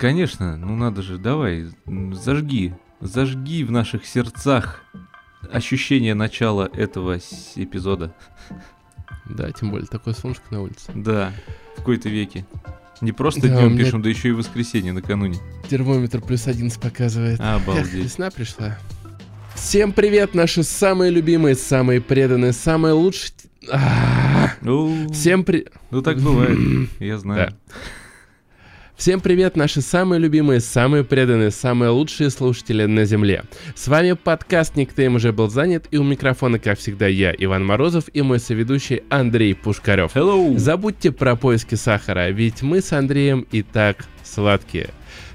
Конечно, ну надо же, давай, зажги, зажги в наших сердцах ощущение начала этого эпизода. Да, тем более такое солнышко на улице. Да, в какой-то веке. Не просто да, днем пишем, да еще и воскресенье накануне. Термометр плюс 11 показывает. Обалдеть. Эх, весна пришла. Всем привет, наши самые любимые, самые преданные, самые лучшие... Всем при... Ну так бывает, я знаю. Всем привет, наши самые любимые, самые преданные, самые лучшие слушатели на Земле. С вами подкаст «Никтейм уже был занят» и у микрофона, как всегда, я, Иван Морозов и мой соведущий Андрей Пушкарев. Hello! Забудьте про поиски сахара, ведь мы с Андреем и так сладкие.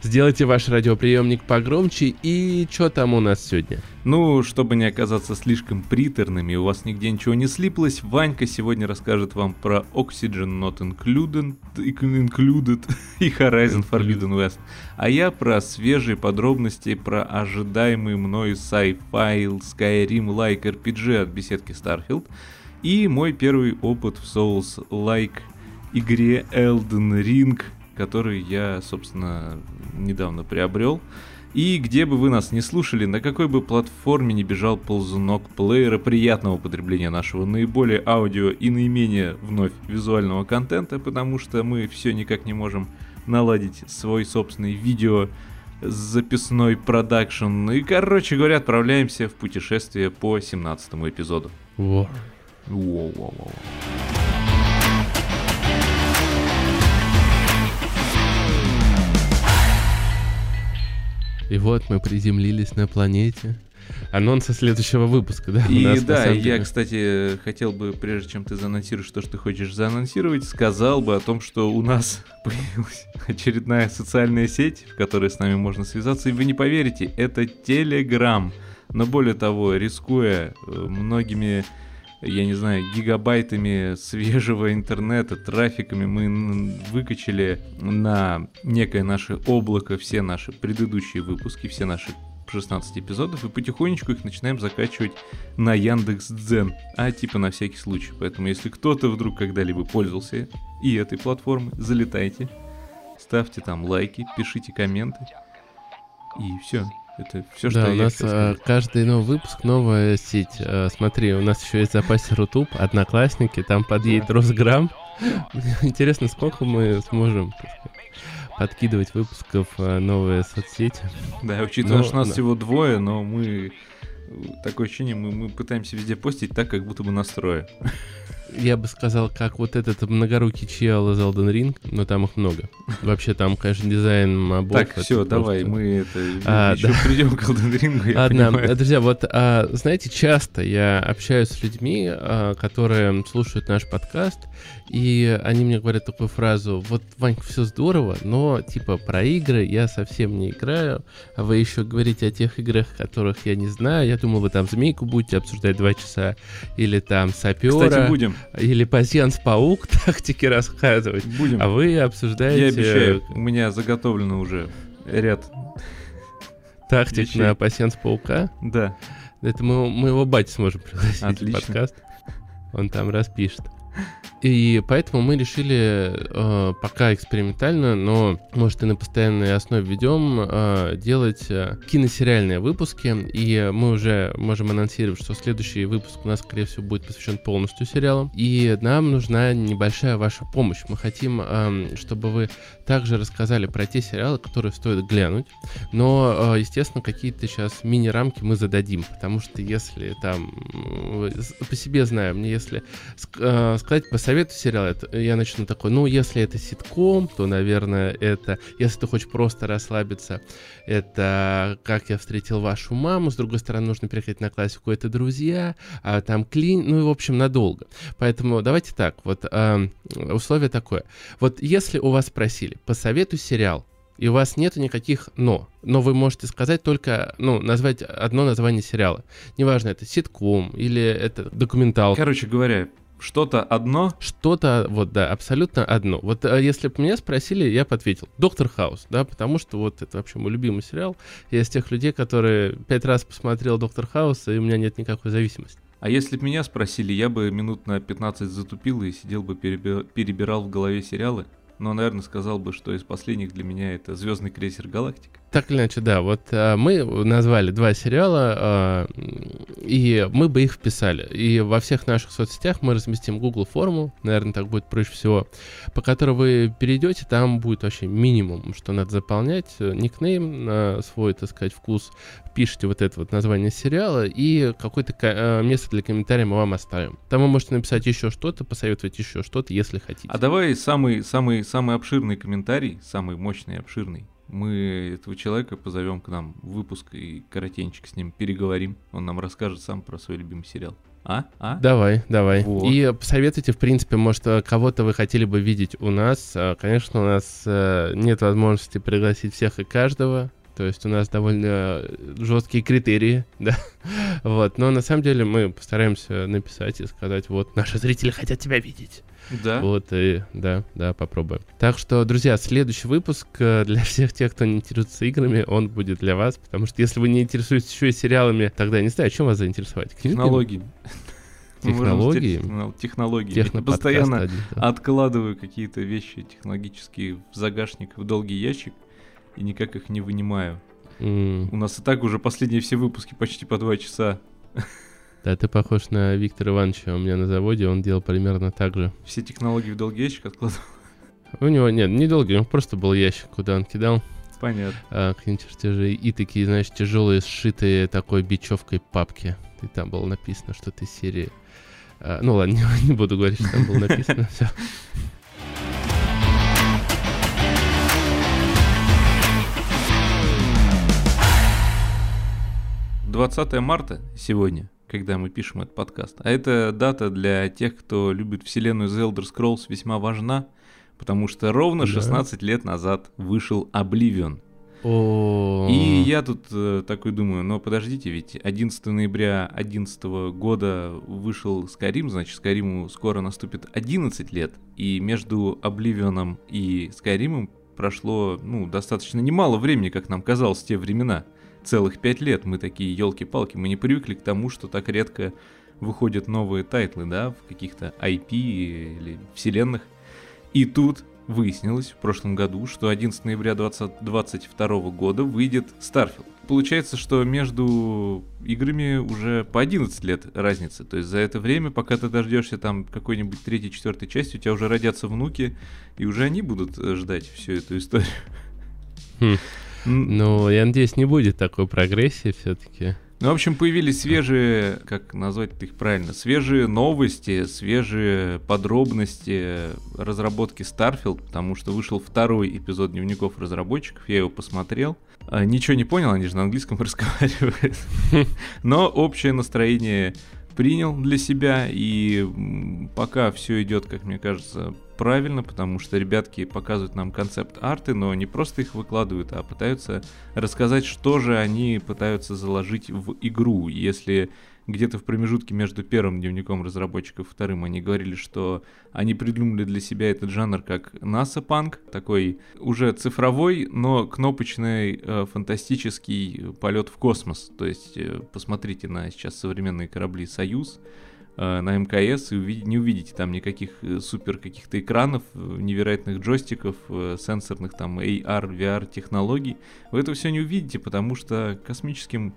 Сделайте ваш радиоприемник погромче и что там у нас сегодня? Ну, чтобы не оказаться слишком приторными, у вас нигде ничего не слиплось, Ванька сегодня расскажет вам про Oxygen Not Included, included и Horizon Forbidden West. А я про свежие подробности про ожидаемый мною sci-fi Skyrim-like RPG от беседки Starfield и мой первый опыт в Souls-like игре Elden Ring – который я, собственно, недавно приобрел. И где бы вы нас не слушали, на какой бы платформе не бежал ползунок плеера приятного потребления нашего наиболее аудио и наименее вновь визуального контента, потому что мы все никак не можем наладить свой собственный видео записной продакшн. И, короче говоря, отправляемся в путешествие по 17 эпизоду. Во. Воу-воу-воу. И вот мы приземлились на планете. Анонса следующего выпуска, да? И нас, да, я, деле... кстати, хотел бы, прежде чем ты заанонсируешь то, что ты хочешь заанонсировать, сказал бы о том, что у нас появилась очередная социальная сеть, в которой с нами можно связаться, и вы не поверите, это Telegram. Но более того, рискуя э, многими я не знаю, гигабайтами свежего интернета, трафиками мы выкачали на некое наше облако все наши предыдущие выпуски, все наши 16 эпизодов, и потихонечку их начинаем закачивать на Яндекс Дзен, а типа на всякий случай. Поэтому если кто-то вдруг когда-либо пользовался и этой платформой, залетайте, ставьте там лайки, пишите комменты, и все. Это все, что да, у нас а, каждый новый выпуск новая сеть. А, смотри, у нас еще есть в запасе Рутуб, Одноклассники, там подъедет. Росграм. Интересно, сколько мы сможем подкидывать выпусков а, новые соцсети. Да, учитывая, но, что нас да. всего двое, но мы такое ощущение, мы, мы пытаемся везде постить так, как будто бы настроя я бы сказал, как вот этот многорукий чел из Elden Ring, но там их много. Вообще там, конечно, дизайн мобов. Так, все, просто... давай, мы это а, еще да. придем к Elden Ring. Ладно, понимаю. друзья, вот, а, знаете, часто я общаюсь с людьми, а, которые слушают наш подкаст, и они мне говорят такую фразу, вот, Ванька, все здорово, но, типа, про игры я совсем не играю, а вы еще говорите о тех играх, которых я не знаю, я думал, вы там Змейку будете обсуждать два часа, или там Сапера. Кстати, будем. Или Пассианс Паук тактики рассказывать. Будем. А вы обсуждаете... Я обещаю, у меня заготовлено уже ряд Тактик вещей. на Пассианс Паука? Да. Это мы, мы его бать сможем пригласить Отлично. в подкаст. Он там распишет. И поэтому мы решили э, пока экспериментально, но может и на постоянной основе ведем, э, делать э, киносериальные выпуски. И мы уже можем анонсировать, что следующий выпуск у нас, скорее всего, будет посвящен полностью сериалам. И нам нужна небольшая ваша помощь. Мы хотим, э, чтобы вы также рассказали про те сериалы, которые стоит глянуть. Но, э, естественно, какие-то сейчас мини-рамки мы зададим. Потому что если там, по себе знаю, мне если э, сказать, посоветую сериал, это, я начну такой, ну, если это ситком, то, наверное, это, если ты хочешь просто расслабиться, это «Как я встретил вашу маму», с другой стороны, нужно переходить на классику «Это друзья», а там «Клин», ну, и, в общем, надолго. Поэтому давайте так, вот э, условие такое. Вот если у вас спросили, посоветуй сериал, и у вас нет никаких «но». Но вы можете сказать только, ну, назвать одно название сериала. Неважно, это ситком или это документал. Короче говоря, что-то одно? Что-то, вот, да, абсолютно одно. Вот а если бы меня спросили, я бы ответил. Доктор Хаус, да, потому что вот это вообще мой любимый сериал. Я из тех людей, которые пять раз посмотрел Доктор Хаус, и у меня нет никакой зависимости. А если бы меня спросили, я бы минут на 15 затупил и сидел бы, перебирал в голове сериалы. но, наверное, сказал бы, что из последних для меня это Звездный крейсер Галактика. Так или иначе, да. Вот а, мы назвали два сериала, а, и мы бы их вписали. И во всех наших соцсетях мы разместим Google форму, наверное, так будет проще всего, по которой вы перейдете, там будет вообще минимум, что надо заполнять, никнейм на свой, так сказать, вкус, пишите вот это вот название сериала, и какое-то место для комментария мы вам оставим. Там вы можете написать еще что-то, посоветовать еще что-то, если хотите. А давай самый, самый, самый обширный комментарий, самый мощный и обширный мы этого человека позовем к нам в выпуск и коротеньчик с ним переговорим. Он нам расскажет сам про свой любимый сериал. А? А? Давай, давай. Вот. И посоветуйте, в принципе, может, кого-то вы хотели бы видеть у нас. А, конечно, у нас э, нет возможности пригласить всех и каждого. То есть у нас довольно жесткие критерии, да. Вот. Но на самом деле мы постараемся написать и сказать, вот, наши зрители хотят тебя видеть. Да. Вот, и да, да, попробуем. Так что, друзья, следующий выпуск э, для всех тех, кто не интересуется играми, он будет для вас, потому что если вы не интересуетесь еще и сериалами, тогда не знаю, чем вас заинтересовать? Технологии. Технологии? Технологии. Я постоянно один, да. откладываю какие-то вещи технологические в загашник, в долгий ящик, и никак их не вынимаю. Mm. У нас и так уже последние все выпуски почти по два часа. Да, ты похож на Виктора Ивановича у меня на заводе, он делал примерно так же. Все технологии в долгий ящик откладывал? У него, нет, не долгий, него просто был ящик, куда он кидал. Понятно. А, какие-нибудь чертежи. И такие, знаешь, тяжелые, сшитые такой бечевкой папки. И там было написано, что ты серии... А, ну ладно, не, не буду говорить, что там было написано. Все. 20 марта сегодня когда мы пишем этот подкаст. А эта дата для тех, кто любит вселенную The Elder Scrolls, весьма важна, потому что ровно 16 да. лет назад вышел Oblivion. О. И я тут э, такой думаю, но подождите, ведь 11 ноября 2011 года вышел Skyrim, значит, Skyrim скоро наступит 11 лет, и между Обливионом и Skyrim прошло, ну, достаточно немало времени, как нам казалось в те времена целых пять лет мы такие елки-палки, мы не привыкли к тому, что так редко выходят новые title ы, да, в каких-то IP или вселенных. И тут выяснилось в прошлом году, что 11 ноября 2022 года выйдет Starfield. Получается, что между играми уже по 11 лет разница. То есть за это время, пока ты дождешься там какой-нибудь третьей, четвертой части, у тебя уже родятся внуки, и уже они будут э, ждать всю эту историю. Хм. Ну, я надеюсь, не будет такой прогрессии все-таки. Ну, в общем, появились свежие, как назвать их правильно, свежие новости, свежие подробности разработки Starfield, потому что вышел второй эпизод дневников разработчиков, я его посмотрел. А, ничего не понял, они же на английском разговаривают. Но общее настроение принял для себя, и пока все идет, как мне кажется, правильно, потому что ребятки показывают нам концепт арты, но не просто их выкладывают, а пытаются рассказать, что же они пытаются заложить в игру. Если где-то в промежутке между первым дневником разработчиков и вторым они говорили, что они придумали для себя этот жанр как NASA Punk, такой уже цифровой, но кнопочный э, фантастический полет в космос. То есть э, посмотрите на сейчас современные корабли Союз, э, на МКС и не увидите там никаких э, супер каких-то экранов, э, невероятных джойстиков, сенсорных там AR, VR технологий. Вы это все не увидите, потому что космическим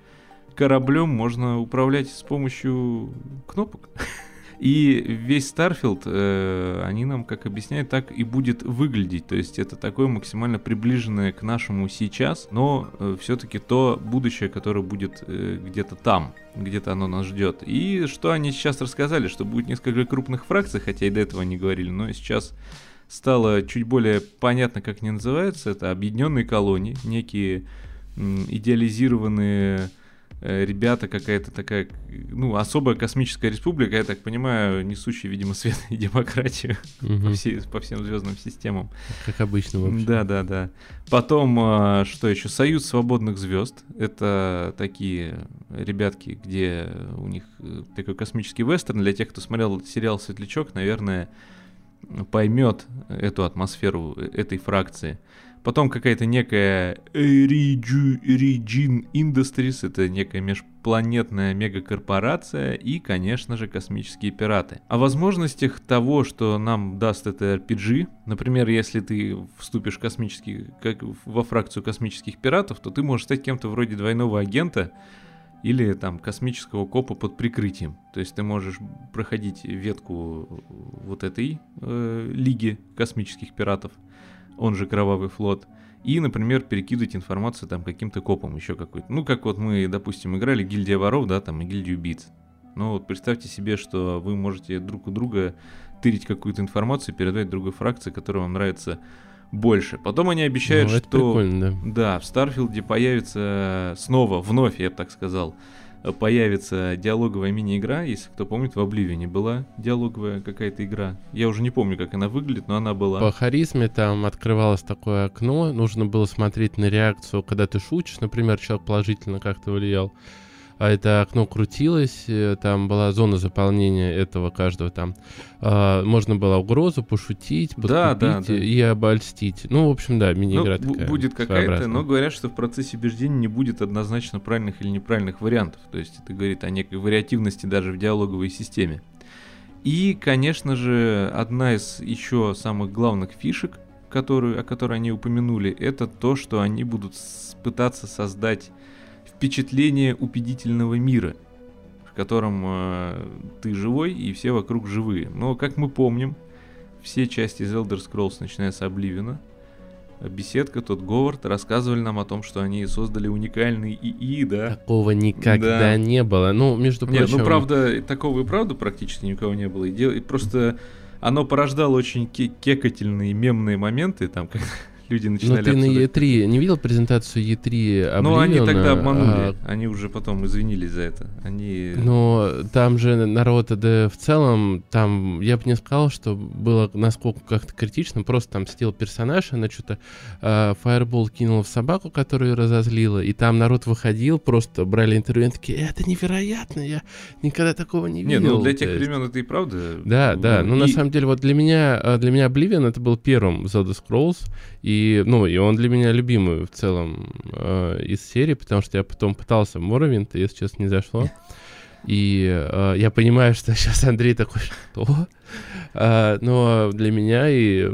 кораблем можно управлять с помощью кнопок. И весь Starfield, э, они нам, как объясняют, так и будет выглядеть. То есть это такое максимально приближенное к нашему сейчас, но э, все-таки то будущее, которое будет э, где-то там, где-то оно нас ждет. И что они сейчас рассказали, что будет несколько крупных фракций, хотя и до этого они говорили, но сейчас стало чуть более понятно, как они называются. Это объединенные колонии, некие идеализированные ребята, какая-то такая, ну, особая космическая республика, я так понимаю, несущая, видимо, свет и демократию угу. по, все, по всем звездным системам. Как обычно, вообще. Да, да, да. Потом, а, что еще? Союз свободных звезд. Это такие ребятки, где у них э, такой космический вестерн. Для тех, кто смотрел сериал «Светлячок», наверное, поймет эту атмосферу э, этой фракции. Потом какая-то некая Origin Industries, это некая межпланетная мегакорпорация и, конечно же, космические пираты. О возможностях того, что нам даст это RPG, например, если ты вступишь в космический, как, во фракцию космических пиратов, то ты можешь стать кем-то вроде двойного агента, или там космического копа под прикрытием. То есть ты можешь проходить ветку вот этой э, лиги космических пиратов, он же Кровавый флот, и, например, перекидывать информацию там каким-то копом еще какой-то. Ну, как вот мы, допустим, играли Гильдия воров, да, там, и Гильдию убийц. Ну, вот представьте себе, что вы можете друг у друга тырить какую-то информацию, передать другой фракции, которая вам нравится больше. Потом они обещают, ну, что... да. да, в Starfield е появится снова, вновь, я бы так сказал, появится диалоговая мини-игра, если кто помнит, в Обливине была диалоговая какая-то игра. Я уже не помню, как она выглядит, но она была. По харизме там открывалось такое окно, нужно было смотреть на реакцию, когда ты шутишь, например, человек положительно как-то влиял а это окно крутилось, э, там была зона заполнения этого каждого там. А, можно было угрозу пошутить, подкупить да, да, да. и обольстить. Ну, в общем, да, мини-игра ну, такая. Будет какая-то, но говорят, что в процессе убеждения не будет однозначно правильных или неправильных вариантов. То есть это говорит о некой вариативности даже в диалоговой системе. И, конечно же, одна из еще самых главных фишек, которую, о которой они упомянули, это то, что они будут пытаться создать впечатление убедительного мира, в котором э, ты живой и все вокруг живые. Но, как мы помним, все части из Elder Scrolls, начиная с Обливина, беседка, тот Говард, рассказывали нам о том, что они создали уникальный ИИ, да? Такого никогда да. не было. Ну, между прочим... Нет, ну, правда, такого и правда практически никого не было. И, дел... и просто оно порождало очень кекательные мемные моменты, там, когда люди начинали... Но ты на E3 не видел презентацию E3 Ну, они тогда обманули. А... Они уже потом извинились за это. Они... Но там же народ, да в целом, там, я бы не сказал, что было насколько как-то критично, просто там сидел персонаж, она что-то э, фаербол кинула в собаку, которую разозлила, и там народ выходил, просто брали интервью, и такие, это невероятно, я никогда такого не видел. Не, ну для тех времен это и правда. Да, да, ну и... на самом деле вот для меня, а, для меня Oblivion это был первым Zelda Scrolls, и, ну, и он для меня любимый в целом э, из серии, потому что я потом пытался Моровинт, и, если честно, не зашло. И э, я понимаю, что сейчас Андрей такой, что? Uh, но для меня и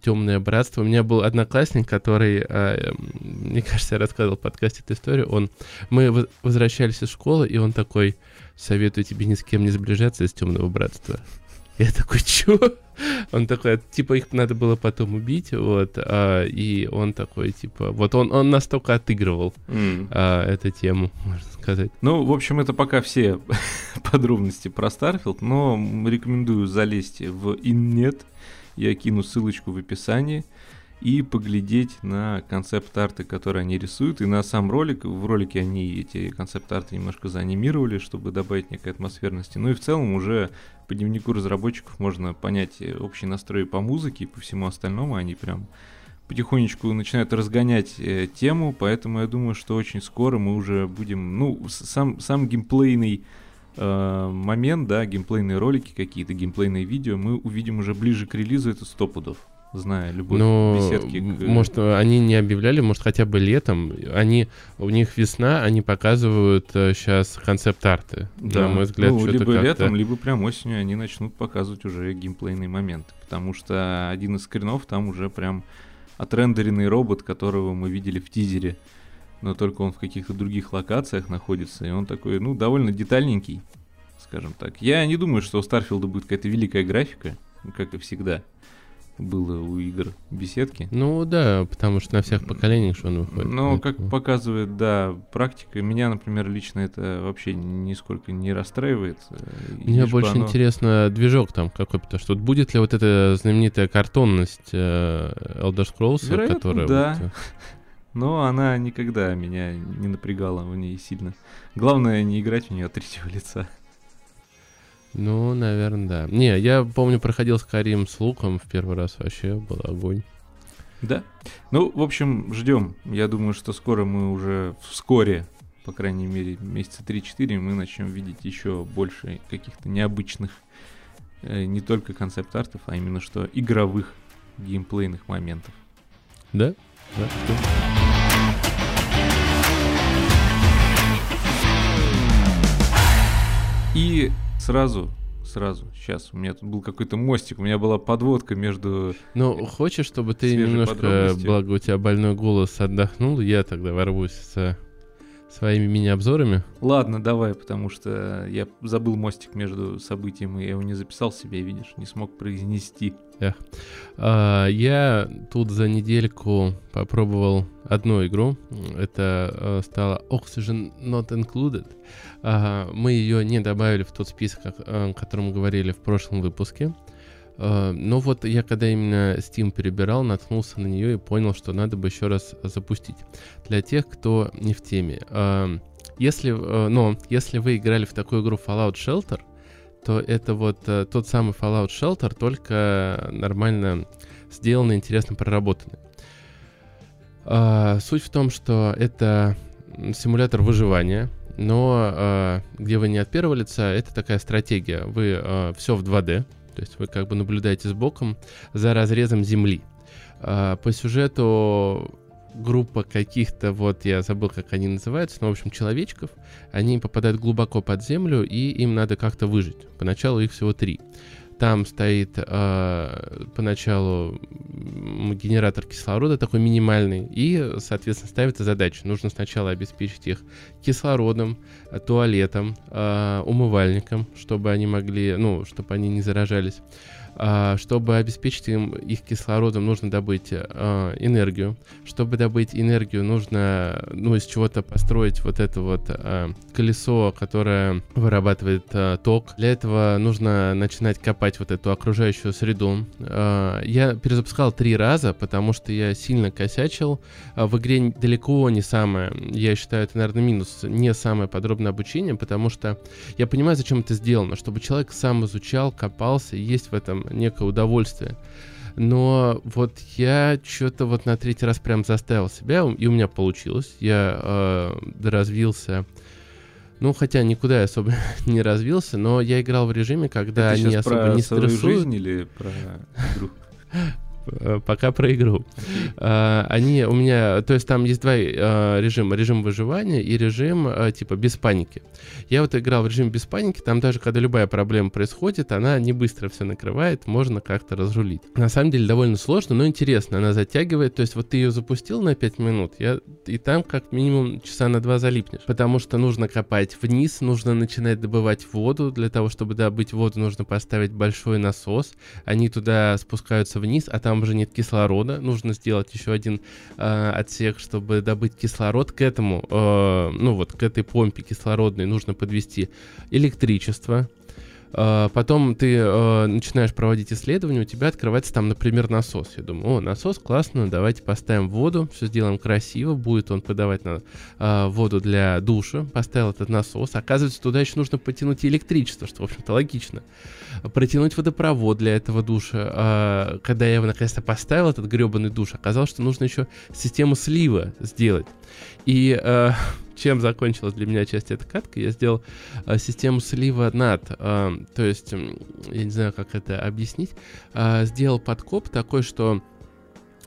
темное братство. У меня был одноклассник, который, uh, мне кажется, я рассказывал в подкасте эту историю. Он, мы возвращались из школы, и он такой: советую тебе ни с кем не сближаться из темного братства. Я такой, чё? Он такой, типа, их надо было потом убить, вот, а, и он такой, типа, вот он, он настолько отыгрывал mm. а, эту тему, можно сказать. Ну, в общем, это пока все подробности про Starfield, но рекомендую залезть в инет, я кину ссылочку в описании и поглядеть на концепт-арты, которые они рисуют, и на сам ролик. В ролике они эти концепт-арты немножко заанимировали, чтобы добавить некой атмосферности. Ну и в целом уже по дневнику разработчиков можно понять общий настрой по музыке и по всему остальному. Они прям потихонечку начинают разгонять э, тему, поэтому я думаю, что очень скоро мы уже будем, ну, сам, сам геймплейный э, момент, да, геймплейные ролики какие-то, геймплейные видео мы увидим уже ближе к релизу, это сто пудов зная любовь Но, беседки. К... Может, они не объявляли, может, хотя бы летом. Они, у них весна, они показывают сейчас э, концепт-арты. Да, на мой взгляд, ну, либо летом, либо прям осенью они начнут показывать уже геймплейный момент. Потому что один из скринов там уже прям отрендеренный робот, которого мы видели в тизере. Но только он в каких-то других локациях находится. И он такой, ну, довольно детальненький, скажем так. Я не думаю, что у Старфилда будет какая-то великая графика, как и всегда было у игр беседки. Ну да, потому что на всех поколениях что он выходит. Ну, как показывает, да, практика, меня, например, лично это вообще нисколько не расстраивает. Мне больше оно... интересно движок там какой, потому что вот будет ли вот эта знаменитая картонность э, Elder Scrolls, Вероятно, которая... да. Вот, э, но она никогда меня не напрягала в ней сильно. Главное не играть в нее от третьего лица. Ну, наверное, да. Не, я помню, проходил с Карим с луком в первый раз вообще, был огонь. Да. Ну, в общем, ждем. Я думаю, что скоро мы уже вскоре, по крайней мере, месяца 3-4, мы начнем видеть еще больше каких-то необычных э, не только концепт-артов, а именно что игровых геймплейных моментов. Да? Да. И сразу сразу. Сейчас, у меня тут был какой-то мостик, у меня была подводка между... Ну, хочешь, чтобы ты немножко, благо у тебя больной голос, отдохнул, я тогда ворвусь с своими мини-обзорами? Ладно, давай, потому что я забыл мостик между событием, и я его не записал себе, видишь, не смог произнести. Эх. А, я тут за недельку попробовал одну игру. Это а, стала Oxygen Not Included. А, мы ее не добавили в тот список, о котором мы говорили в прошлом выпуске. Uh, но вот я когда именно Steam перебирал, наткнулся на нее и понял, что надо бы еще раз запустить. Для тех, кто не в теме. Uh, если, uh, но если вы играли в такую игру Fallout Shelter, то это вот э, тот самый Fallout Shelter, только нормально сделанный, интересно проработанный. Суть в том, что это симулятор выживания, но где вы не от первого лица, это такая стратегия. Вы все в 2D, то есть вы как бы наблюдаете сбоку за разрезом земли. А, по сюжету группа каких-то, вот я забыл, как они называются, но, в общем, человечков, они попадают глубоко под землю, и им надо как-то выжить. Поначалу их всего три. Там стоит э, поначалу генератор кислорода такой минимальный, и, соответственно, ставится задача. Нужно сначала обеспечить их кислородом, туалетом, э, умывальником, чтобы они могли, ну, чтобы они не заражались. А, чтобы обеспечить им их кислородом, нужно добыть э, энергию. Чтобы добыть энергию, нужно ну, из чего-то построить вот это вот э, колесо, которое вырабатывает э, ток. Для этого нужно начинать копать вот эту окружающую среду. Я перезапускал три раза, потому что я сильно косячил. Э, в игре далеко не самое, я считаю, это, наверное, минус, не самое подробное обучение, потому что я понимаю, зачем это сделано, чтобы человек сам изучал, копался, есть в этом некое удовольствие. Но вот я что-то вот на третий раз прям заставил себя, и у меня получилось. Я э, развился. Ну, хотя никуда я особо не развился, но я играл в режиме, когда Это они особо про не стрессуют. жизнь или про игру? Э, пока про игру. Okay. Они у меня, то есть там есть два э, режима, режим выживания и режим э, типа без паники. Я вот играл в режим без паники, там даже когда любая проблема происходит, она не быстро все накрывает, можно как-то разрулить. На самом деле довольно сложно, но интересно, она затягивает, то есть вот ты ее запустил на 5 минут, я, и там как минимум часа на 2 залипнешь, потому что нужно копать вниз, нужно начинать добывать воду, для того, чтобы добыть воду, нужно поставить большой насос, они туда спускаются вниз, а там там уже нет кислорода, нужно сделать еще один э, отсек, чтобы добыть кислород. К этому, э, ну вот, к этой помпе кислородной нужно подвести электричество, потом ты э, начинаешь проводить исследования, у тебя открывается там, например, насос. Я думаю, о, насос классно, давайте поставим воду, все сделаем красиво, будет он подавать на э, воду для душа. Поставил этот насос. Оказывается, туда еще нужно потянуть электричество, что, в общем-то, логично. Протянуть водопровод для этого душа. Когда я его наконец-то поставил, этот гребаный душ, оказалось, что нужно еще систему слива сделать. И чем закончилась для меня часть этой катки, я сделал э, систему слива над, э, то есть, я не знаю, как это объяснить, э, сделал подкоп такой, что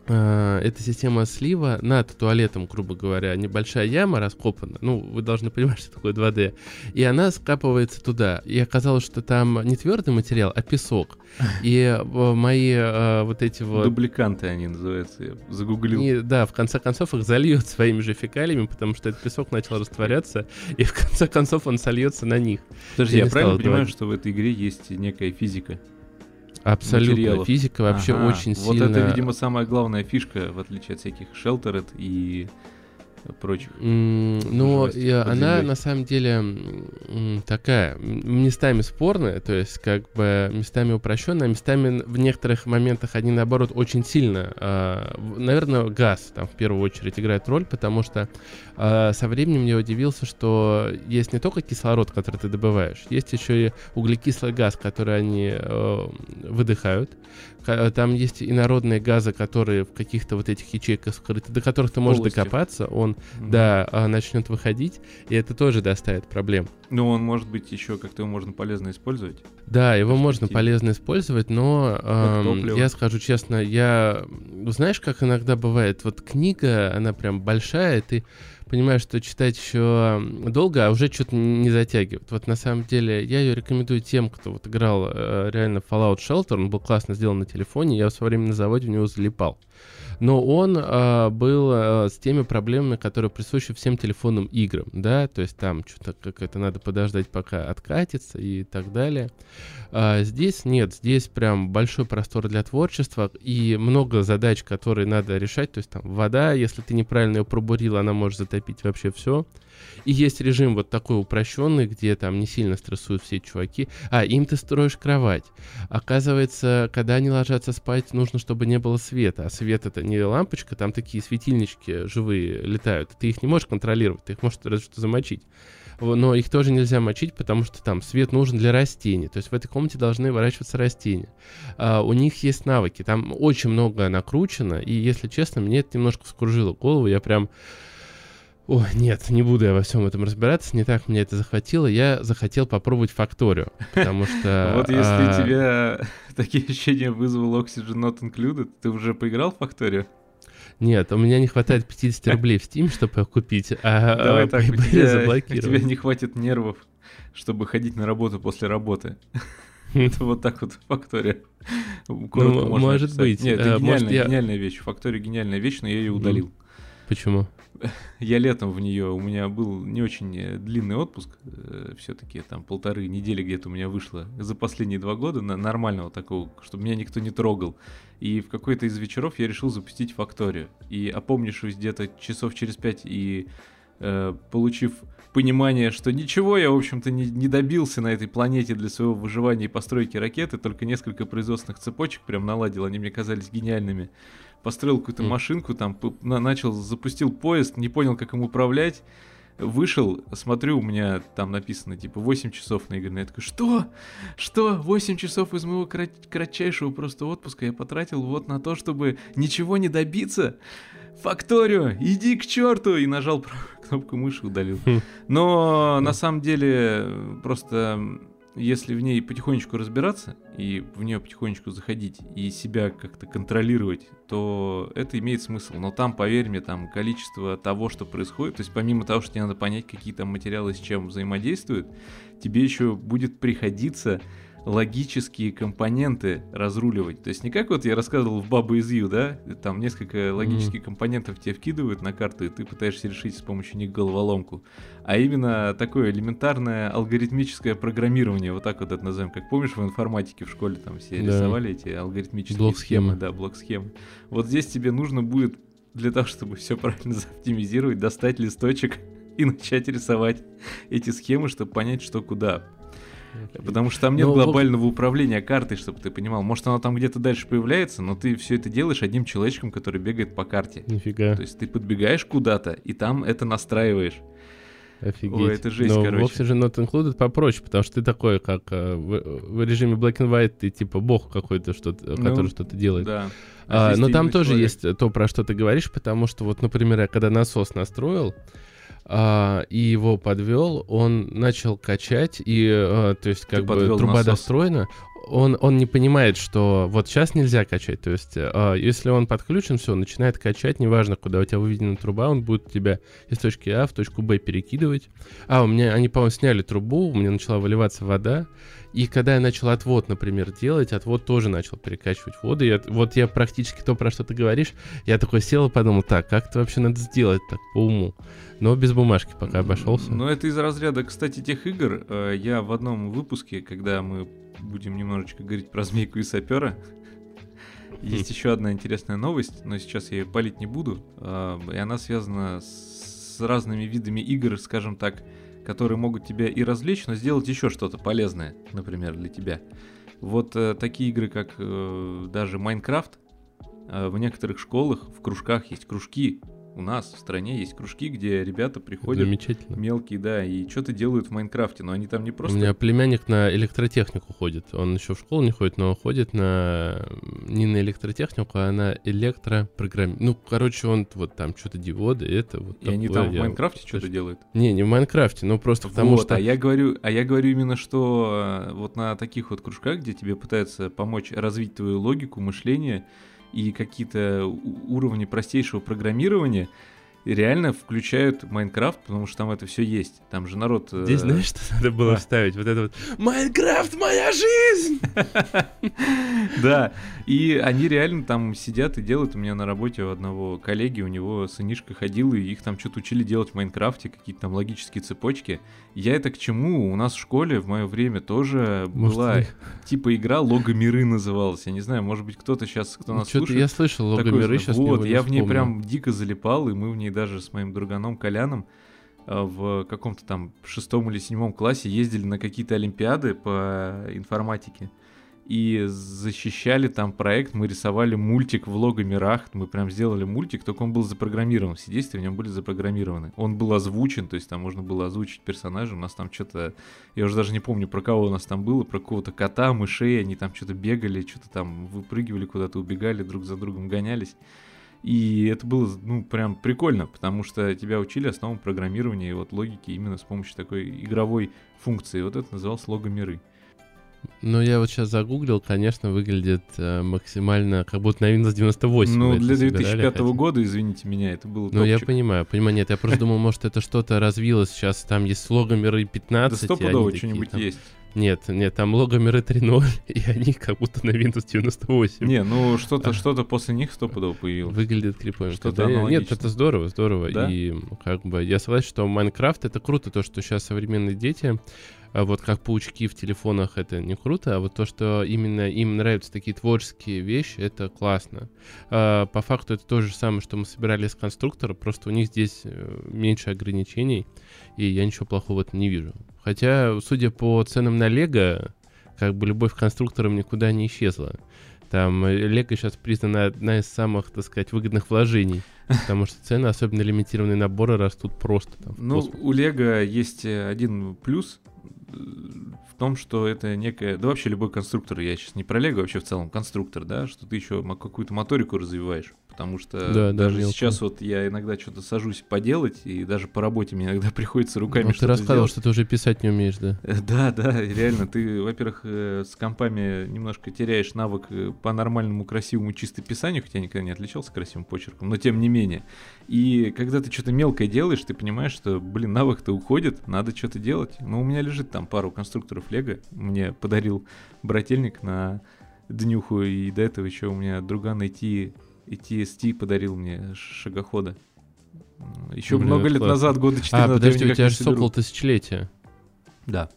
эта система слива над туалетом, грубо говоря, небольшая яма раскопана, ну, вы должны понимать, что такое 2D, и она скапывается туда. И оказалось, что там не твердый материал, а песок. И э, мои э, вот эти вот... Дубликанты они называются, я загуглил. И, да, в конце концов их зальет своими же фекалиями, потому что этот песок начал растворяться, и в конце концов он сольется на них. Подожди, я, я правильно понимаю, что в этой игре есть некая физика? Абсолютно. Материалов. Физика вообще ага. очень вот сильно... Вот это, видимо, самая главная фишка, в отличие от всяких Sheltered и прочих. Mm, ну, она на самом деле такая местами спорная, то есть как бы местами упрощенная, местами в некоторых моментах они наоборот очень сильно, э, наверное, газ там в первую очередь играет роль, потому что э, со временем я удивился, что есть не только кислород, который ты добываешь, есть еще и углекислый газ, который они э, выдыхают. Там есть инородные газы, которые в каких-то вот этих ячейках скрыты, до которых ты можешь Полностью. докопаться, он, mm-hmm. да, а, начнет выходить, и это тоже доставит проблем. Ну, он может быть еще как-то его можно полезно использовать. Да, его можно полезно использовать, но э, я скажу честно, я знаешь, как иногда бывает, вот книга, она прям большая, ты понимаю, что читать еще долго, а уже что-то не затягивает. Вот на самом деле я ее рекомендую тем, кто вот играл э, реально Fallout Shelter, он был классно сделан на телефоне, я в свое время на заводе в него залипал но он э, был э, с теми проблемами, которые присущи всем телефонным играм, да, то есть там что-то как это надо подождать, пока откатится и так далее. А здесь нет, здесь прям большой простор для творчества и много задач, которые надо решать, то есть там вода, если ты неправильно ее пробурил, она может затопить вообще все. И есть режим вот такой упрощенный, где там не сильно стрессуют все чуваки. А, им ты строишь кровать. Оказывается, когда они ложатся спать, нужно, чтобы не было света. А свет это не лампочка, там такие светильнички живые летают. Ты их не можешь контролировать, ты их можешь разве что замочить но их тоже нельзя мочить, потому что там свет нужен для растений. То есть в этой комнате должны выращиваться растения. А, у них есть навыки, там очень много накручено, и, если честно, мне это немножко вскружило голову. Я прям о, нет, не буду я во всем этом разбираться, не так меня это захватило. Я захотел попробовать факторию, потому что... Вот если а, тебя такие ощущения вызвал Oxygen Not Included, ты уже поиграл в факторию? Нет, у меня не хватает 50 рублей в Steam, чтобы купить, а Давай так, у тебя, у тебя не хватит нервов, чтобы ходить на работу после работы. Это вот так вот фактория. Ну, может быть. Нет, это гениальная вещь. Фактория гениальная вещь, но я ее удалил. Почему? Я летом в нее, у меня был не очень э, длинный отпуск, э, все-таки там полторы недели где-то у меня вышло за последние два года на нормального такого, чтобы меня никто не трогал. И в какой-то из вечеров я решил запустить факторию. И опомнившись где-то часов через пять и э, получив понимание, что ничего я, в общем-то, не, не добился на этой планете для своего выживания и постройки ракеты, только несколько производственных цепочек прям наладил, они мне казались гениальными построил какую-то mm. машинку, там начал, запустил поезд, не понял, как им управлять. Вышел, смотрю, у меня там написано, типа, 8 часов на игре. Я такой, что? Что? 8 часов из моего крат- кратчайшего просто отпуска я потратил вот на то, чтобы ничего не добиться? Факторию, иди к черту! И нажал кнопку мыши, удалил. Хм. Но на самом деле просто если в ней потихонечку разбираться и в нее потихонечку заходить и себя как-то контролировать, то это имеет смысл. Но там, поверь мне, там количество того, что происходит, то есть помимо того, что тебе надо понять, какие там материалы с чем взаимодействуют, тебе еще будет приходиться логические компоненты разруливать. То есть не как вот я рассказывал в Баба из Ю, да, там несколько логических mm. компонентов тебе вкидывают на карту, и ты пытаешься решить с помощью них головоломку. А именно такое элементарное алгоритмическое программирование, вот так вот это назовем. Как помнишь, в информатике в школе там все да. рисовали эти алгоритмические блок-схемы. схемы, да, блок-схемы. Вот здесь тебе нужно будет для того, чтобы все правильно заоптимизировать, достать листочек и начать рисовать эти схемы, чтобы понять, что куда. Потому что там нет но глобального в... управления картой, чтобы ты понимал. Может, оно там где-то дальше появляется, но ты все это делаешь одним человечком, который бегает по карте. Нифига. То есть ты подбегаешь куда-то, и там это настраиваешь. Офигеть. Ой, это жесть, Но короче. в Oxygen Not Included попроще, потому что ты такой, как э, в, в режиме Black and White, ты типа бог какой-то, что ну, который что-то делает. Да. А, а но там тоже человек. есть то, про что ты говоришь, потому что вот, например, я когда насос настроил, а, и его подвел, он начал качать, и, а, то есть, как Ты бы труба насос. достроена, он, он не понимает, что вот сейчас нельзя качать. То есть, а, если он подключен, все, начинает качать, неважно, куда у тебя выведена труба, он будет тебя из точки А в точку Б перекидывать. А, у меня, они, по-моему, сняли трубу, у меня начала выливаться вода, и когда я начал отвод, например, делать, отвод тоже начал перекачивать воду. И вот я практически то, про что ты говоришь, я такой сел и подумал, так, как это вообще надо сделать так по уму? Но без бумажки пока обошелся. Ну, это из разряда, кстати, тех игр. Э, я в одном выпуске, когда мы будем немножечко говорить про змейку и сапера, есть еще одна интересная новость, но сейчас я ее палить не буду. Э, и она связана с разными видами игр, скажем так, которые могут тебя и развлечь, но сделать еще что-то полезное, например, для тебя. Вот э, такие игры, как э, даже Minecraft, э, в некоторых школах, в кружках есть кружки, у нас в стране есть кружки, где ребята приходят Замечательно. мелкие, да, и что-то делают в Minecraft е, но они там не просто... У меня племянник на электротехнику ходит, он еще в школу не ходит, но ходит на не на электротехнику, а на электропрограмме. Ну, короче, он вот там что-то диоды, это вот И они там в Minecraft е что-то делают? Не, не в Minecraft е, но просто потому вот, что... а я говорю, а я говорю именно, что э, вот на таких вот кружках, где тебе пытаются помочь развить твою логику, мышление, и какие-то уровни простейшего программирования, реально включают Майнкрафт, потому что там это все есть. Там же народ... э, Здесь знаешь, что надо было а. вставить? Вот это вот «Майнкрафт, моя жизнь!» Да, и они реально там сидят и делают. У меня на работе у одного коллеги, у него сынишка ходил, и их там что-то учили делать в Майнкрафте, какие-то там логические цепочки. Я это к чему? У нас в школе в мое время тоже была типа игра Лого Миры называлась. Я не знаю, может быть, кто-то сейчас, кто нас слушает, я слышал логомеры, знает. сейчас Вот, я в ней прям дико залипал, и мы в ней даже с моим друганом Коляном э, в каком-то там шестом или седьмом классе ездили на какие-то олимпиады по информатике и защищали там проект, мы рисовали мультик в логомерах, мы прям сделали мультик, только он был запрограммирован, все действия в нем были запрограммированы. Он был озвучен, то есть там можно было озвучить персонажа, у нас там что-то, я уже даже не помню, про кого у нас там было, про какого-то кота, мышей, они там что-то бегали, что-то там выпрыгивали куда-то, убегали, друг за другом гонялись. И это было, ну, прям прикольно, потому что тебя учили основам программирования и вот логики именно с помощью такой игровой функции. Вот это называлось логомеры. Ну, я вот сейчас загуглил, конечно, выглядит э, максимально как будто на Windows 98. Ну, для собирали, 2005 хотя- года, извините меня, это было Ну, я понимаю, понимаю, нет, я просто думал, может, это что-то развилось сейчас, там есть логомеры Да 15, и они стопудово что-нибудь есть. Нет, нет, там логомеры 3.0, и они как будто на Windows 98. Не, ну что-то А. что-то после них стопудово появилось. Выглядит криповенько. Что-то Да, нет, это здорово, здорово. Да? И как бы я согласен, что Майнкрафт это круто, то, что сейчас современные дети, а вот как паучки в телефонах, это не круто, а вот то, что именно им нравятся такие творческие вещи, это классно. А, По факту это то же самое, что мы собирали из конструктора, просто у них здесь э, меньше ограничений, и я ничего плохого в этом не вижу. Хотя, судя по ценам на Лего, как бы любовь к конструкторам никуда не исчезла. Там э, Лего сейчас признана одна из самых, так сказать, выгодных вложений. Потому что цены, особенно лимитированные наборы, растут просто. Там, Ну, космос. у Лего есть э, один плюс э, в том, что это некая... Да вообще любой конструктор, я сейчас не про Лего, вообще в целом конструктор, да, что ты еще какую-то моторику развиваешь. Потому что Да, да, даже мелко. сейчас вот я иногда что-то сажусь поделать, и даже по работе мне иногда приходится руками Ну, ты что-то рассказывал, сделать. что ты уже писать не умеешь, да? Э, Да, да, реально, ты, во-первых, э, с компами немножко теряешь навык э, по нормальному, красивому чистописанию, хотя я никогда не отличался красивым почерком, но тем не менее. И когда ты что-то мелкое делаешь, ты понимаешь, что, блин, навык-то уходит, надо что-то делать. Ну, у меня лежит там пару конструкторов Лего, мне подарил брательник на днюху, и до этого еще у меня друган идти TST подарил мне шагохода. Еще Блин, много лет классно. назад, года 4 А, назад, подожди, у тебя же соберу. сокол тысячелетия. Да.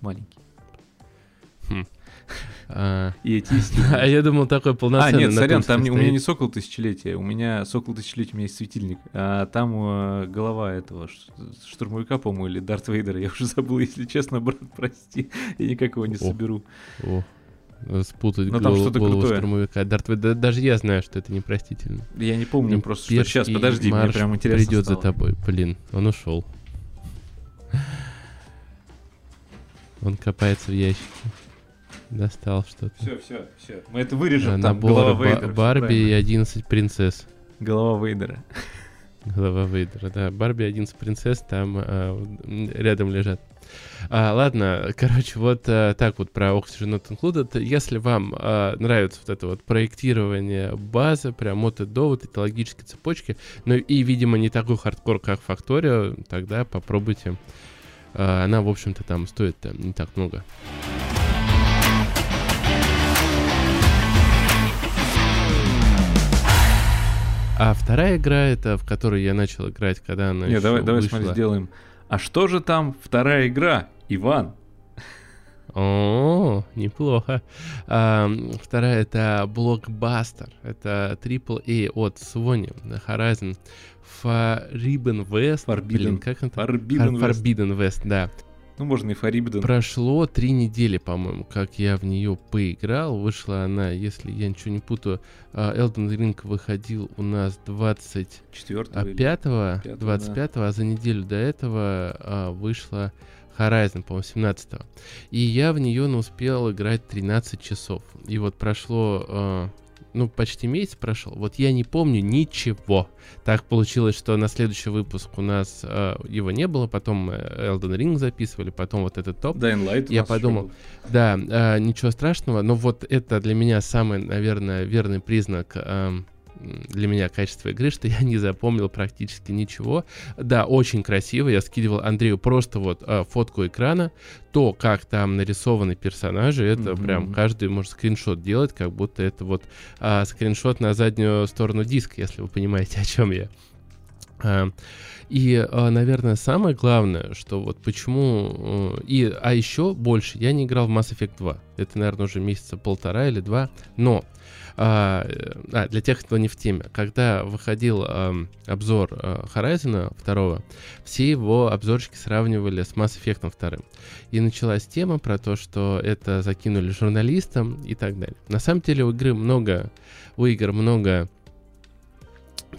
Маленький. А, И эти есть. а я думал, такой А, полноценный. нет, на сорян, там у меня не сокол тысячелетия, у меня сокол тысячелетия, у меня есть светильник, а там э, голова этого штурмовика, по-моему, или Дарт Вейдера, я уже забыл, если честно, брат, прости, я никак его не соберу. О, спутать Ну, там голову, что-то голову крутое. штурмовика. Дарт Вейдер- даже я знаю, что это непростительно. Я не помню просто, что сейчас, подожди, мне марш прям интересно придет за стало. тобой. Блин, он ушел. Он копается в ящике. Достал что-то. Все, все, все, мы это вырежем, А, там Набор голова Ба- Вейдера. всё Барби и правильно. 11 принцесс. Голова Вейдера. Голова Вейдера, да. Барби 11 принцесс там м, рядом лежат. А, ладно, короче, вот а, так вот про Oxygen Not Included. Если вам а, нравится вот это вот проектирование базы, прям от и до, вот эти логические цепочки, ну и, видимо, не такой хардкор, как Factorio, тогда попробуйте. А, она, в общем-то, там стоит э, не так много. А вторая игра, это в которой я начал играть, когда она Не, еще давай, давай вышла. смотри, сделаем. А что же там вторая игра, Иван? О, неплохо. А, вторая это блокбастер. Это AAA от Sony, Horizon Forbidden West. Forbidden. Блин, как это? Forbidden Far- West. Forbidden West, да. Ну, можно и Фарибден. Прошло три недели, по-моему, как я в нее поиграл. Вышла она, если я ничего не путаю, а, Elden Ring выходил у нас 25 Четвертого или- 25 25 а за неделю до этого а, вышла Horizon, по-моему, 17 И я в нее не успел играть 13 часов. И вот прошло, а, ну, почти месяц прошел. Вот я не помню ничего. Так получилось, что на следующий выпуск у нас а, его не было, потом э, Elden Ring записывали, потом вот этот топ. Dying Light Я подумал. Да, а, ничего страшного, но вот это для меня самый, наверное, верный признак ам, для меня качество игры, что я не запомнил практически ничего. Да, очень красиво, я скидывал Андрею просто вот э, фотку экрана, то, как там нарисованы персонажи, это mm-hmm. прям каждый может скриншот делать, как будто это вот э, скриншот на заднюю сторону диска, если вы понимаете, о чем я. Э, и, наверное, самое главное, что вот почему... И, а еще больше, я не играл в Mass Effect 2. Это, наверное, уже месяца полтора или два. Но а, а, для тех, кто не в теме, когда выходил а, обзор а, Horizon 2, все его обзорщики сравнивали с Mass Effect 2. И началась тема про то, что это закинули журналистам и так далее. На самом деле у игры много, у игр много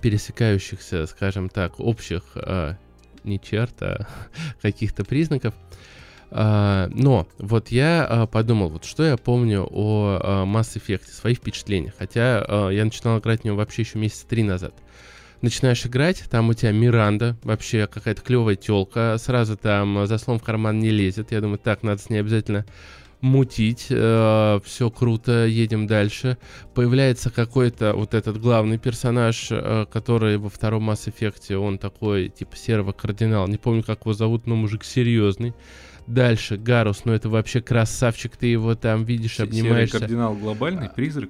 пересекающихся, скажем так, общих а, не черт, а каких-то признаков. А, но вот я а, подумал, вот что я помню о а, Mass Effect, свои впечатления. Хотя я начинал играть в него вообще еще месяца три назад. Начинаешь играть, там у тебя Миранда, вообще какая-то клевая телка, сразу там заслон в карман не лезет. Я думаю, так, надо с ней обязательно мутить, э, все круто, едем дальше. Появляется какой-то вот этот главный персонаж, э, который во втором Mass Effect, он такой, типа, серого кардинал. Не помню, как его зовут, но мужик серьезный. Дальше, Гарус, ну это вообще красавчик, ты его там видишь, обнимаешься. Серый кардинал глобальный, призрак?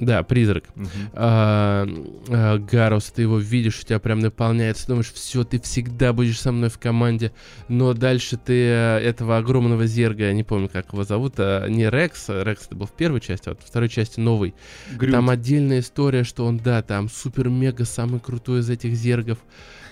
Да, призрак. А, а, Гарус, ты его видишь, у тебя прям наполняется, думаешь, все, ты всегда будешь со мной в команде. Но дальше ты а, этого огромного зерга, я не помню, как его зовут, а, не Рекс, Рекс это был в первой части, а вот во второй части новый. Там отдельная история, что он, да, там супер-мега самый крутой из этих зергов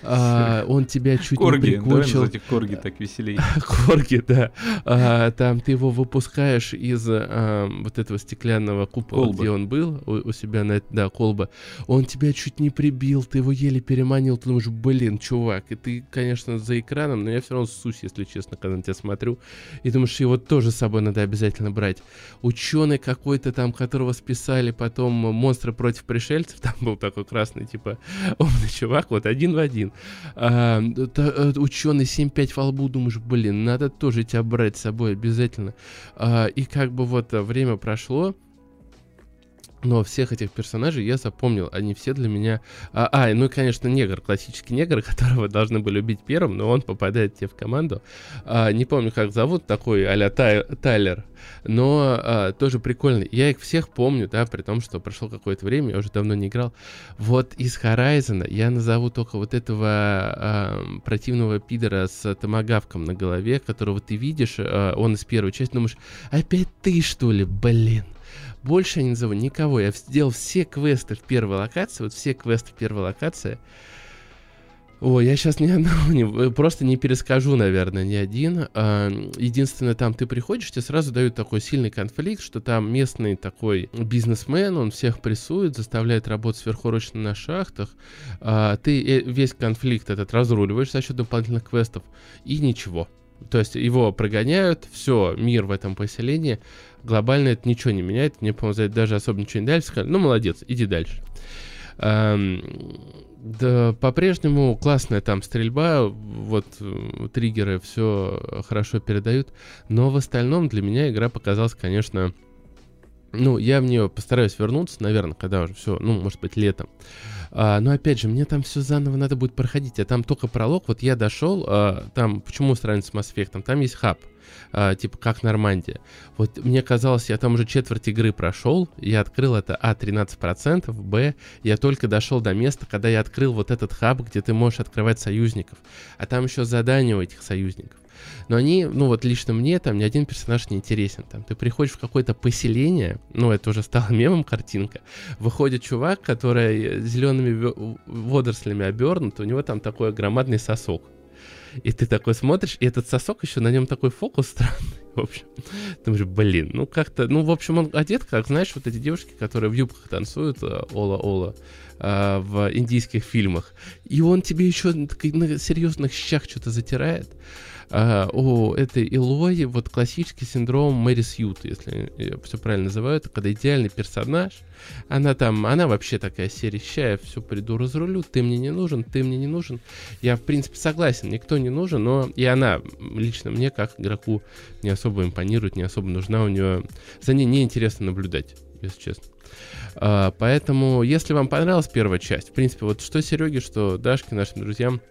а, он тебя чуть корги, не прикончил. Давай корги так веселей. корги, да. А, там ты его выпускаешь из а, вот этого стеклянного купола, колба. где он был, у, у себя на да, колба. Он тебя чуть не прибил, ты его еле переманил, ты думаешь, блин, чувак, и ты, конечно, за экраном, но я все равно сусь, если честно, когда на тебя смотрю, и думаешь, его тоже с собой надо обязательно брать. Ученый какой-то там, которого списали потом монстры против пришельцев, там был такой красный, типа, умный чувак, вот один в один. А, э, ученый 7-5 во лбу, думаешь, блин, надо тоже тебя брать с собой обязательно. А, и как бы вот время прошло, но всех этих персонажей я запомнил, они все для меня... А, а, ну и, конечно, негр, классический негр, которого должны были убить первым, но он попадает тебе в команду. А, не помню, как зовут, такой а-ля Тай, Тайлер, но а, тоже прикольный. Я их всех помню, да, при том, что прошло какое-то время, я уже давно не играл. Вот из Horizon я назову только вот этого а, противного пидора с томогавком на голове, которого ты видишь, а, он из первой части, думаешь, опять ты, что ли, блин. Больше я не назову никого. Я сделал все квесты в первой локации, вот все квесты в первой локации. Ой, я сейчас ни одного не, просто не перескажу, наверное, ни один. А, единственное, там ты приходишь, тебе сразу дают такой сильный конфликт, что там местный такой бизнесмен, он всех прессует, заставляет работать сверхурочно на шахтах. А, ты э, весь конфликт этот разруливаешь за счет дополнительных квестов, и ничего. То есть его прогоняют, все, мир в этом поселении глобально это ничего не меняет. Мне, по-моему, даже особо ничего не дали. Сказали, ну, молодец, иди дальше. Эм, да, по-прежнему классная там стрельба, вот э, триггеры все хорошо передают, но в остальном для меня игра показалась, конечно, ну, я в нее постараюсь вернуться, наверное, когда уже все, ну, может быть, летом. А, но опять же, мне там все заново надо будет проходить, а там только пролог, вот я дошел, а, там, почему сравнить с Mass Effect, там есть хаб, а, типа как Нормандия. Вот мне казалось, я там уже четверть игры прошел, я открыл это А 13%, Б, я только дошел до места, когда я открыл вот этот хаб, где ты можешь открывать союзников. А там еще задания у этих союзников. Но они, ну вот лично мне там ни один персонаж не интересен. Там ты приходишь в какое-то поселение, ну это уже стало мемом картинка, выходит чувак, который зелеными водорослями обернут, у него там такой громадный сосок. И ты такой смотришь, и этот сосок еще на нем такой фокус странный. В общем, ты думаешь, блин, ну как-то, ну, в общем, он одет, как, знаешь, вот эти девушки, которые в юбках танцуют, ола-ола, э, в индийских фильмах. И он тебе еще на серьезных щах что-то затирает. А, у этой Илой вот классический синдром Мэри Сьют, если я все правильно называю, это когда идеальный персонаж, она там, она вообще такая серищая, все приду разрулю, ты мне не нужен, ты мне не нужен. Я, в принципе, согласен, никто не нужен, но и она лично мне, как игроку, не особо импонирует, не особо нужна у нее. За ней неинтересно наблюдать, если честно. А, поэтому, если вам понравилась первая часть, в принципе, вот что Сереге, что Дашке, нашим друзьям,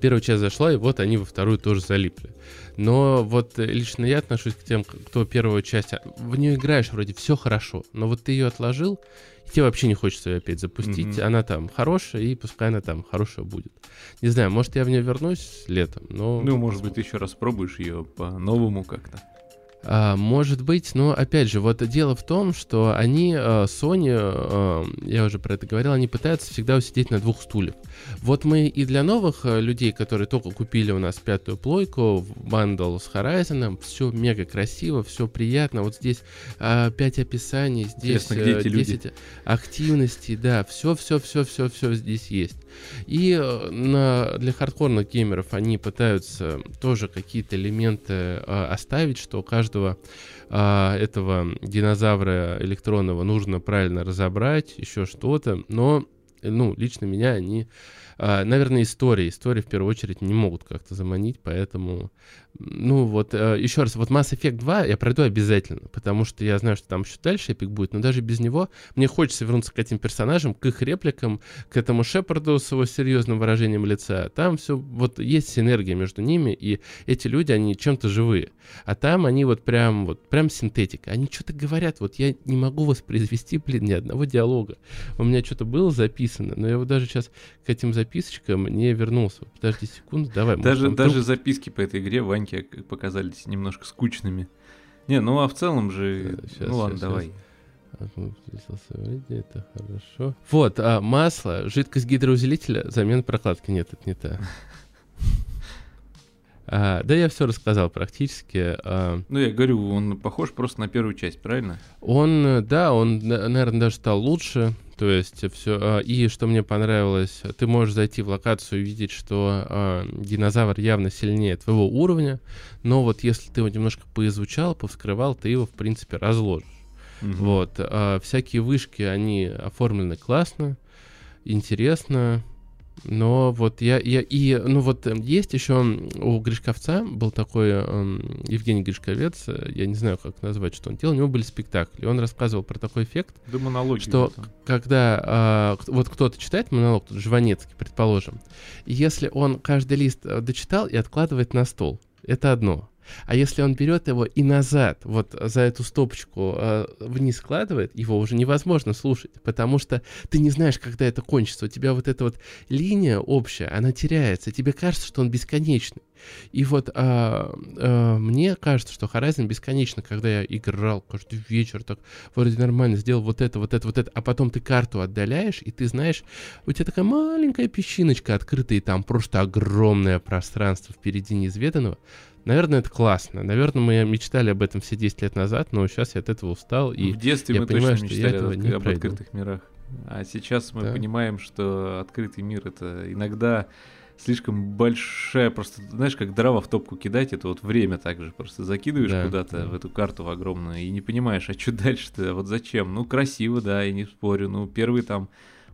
первая часть зашла, и вот они во вторую тоже залипли. Но вот лично я отношусь к тем, кто первую часть... А, в нее играешь вроде все хорошо, но вот ты ее отложил, и тебе вообще не хочется ее опять запустить. Mm-hmm. Она там хорошая, и пускай она там хорошая будет. Не знаю, может, я в нее вернусь летом, но... Ну, может быть, еще раз пробуешь ее по-новому как-то. А, может быть, но опять же, вот дело в том, что они, а, Sony, а, я уже про это говорил, они пытаются всегда усидеть на двух стульях. Вот мы и для новых людей, которые только купили у нас пятую плойку, бандл с Horizon, все мега красиво, все приятно. Вот здесь 5 описаний, здесь Интересно, где 10 люди? активностей, да, все-все-все-все-все здесь есть. И на, для хардкорных геймеров они пытаются тоже какие-то элементы оставить, что каждый каждого а, этого динозавра электронного нужно правильно разобрать, еще что-то, но ну, лично меня они, наверное, истории, истории в первую очередь не могут как-то заманить, поэтому ну вот, э, еще раз, вот Mass Effect 2 я пройду обязательно, потому что я знаю, что там еще дальше эпик будет, но даже без него мне хочется вернуться к этим персонажам, к их репликам, к этому Шепарду с его серьезным выражением лица. Там все, вот есть синергия между ними, и эти люди, они чем-то живые. А там они вот прям, вот прям синтетика. Они что-то говорят, вот я не могу воспроизвести, блин, ни одного диалога. У меня что-то было записано, но я вот даже сейчас к этим записочкам не вернулся. Подожди секунду, давай. Даже, может, даже записки по этой игре, Вань, маленькие показались немножко скучными. Не, ну а в целом же... Сейчас, ну ладно, сейчас, давай. Это хорошо. Вот, а масло, жидкость гидроусилителя, замена прокладки. Нет, это не та. А, да, я все рассказал практически. А, ну, я говорю, он похож просто на первую часть, правильно? Он, да, он, наверное, даже стал лучше. То есть все. А, и что мне понравилось, ты можешь зайти в локацию и видеть, что а, динозавр явно сильнее твоего уровня, но вот если ты его немножко поизучал, повскрывал, ты его, в принципе, разложишь. Угу. Вот. А, всякие вышки, они оформлены классно, интересно. Но вот я, я и, ну вот эм, есть еще у Гришковца был такой э, Евгений Гришковец, э, я не знаю, как назвать, что он делал, у него были спектакли, он рассказывал про такой эффект, да монологи что это. когда э, вот кто-то читает монолог, тут Жванецкий, предположим, если он каждый лист э, дочитал и откладывает на стол, это одно. А если он берет его и назад, вот за эту стопочку э, вниз складывает, его уже невозможно слушать, потому что ты не знаешь, когда это кончится. У тебя вот эта вот линия общая, она теряется. Тебе кажется, что он бесконечный. И вот а, а, мне кажется, что Horizon бесконечно, когда я играл каждый вечер, так вроде нормально сделал вот это, вот это, вот это, а потом ты карту отдаляешь, и ты знаешь, у тебя такая маленькая песчиночка открытая, и там просто огромное пространство впереди неизведанного. Наверное, это классно. Наверное, мы мечтали об этом все 10 лет назад, но сейчас я от этого устал. И в детстве я мы понимаю, точно что мечтали я этого не об пройду. открытых мирах. А сейчас мы да. понимаем, что открытый мир это иногда слишком большая, просто, знаешь, как дрова в топку кидать, это вот время также, просто закидываешь да, куда-то да. в эту карту огромную и не понимаешь, а что дальше-то, вот зачем? Ну, красиво, да, я не спорю, ну, первый там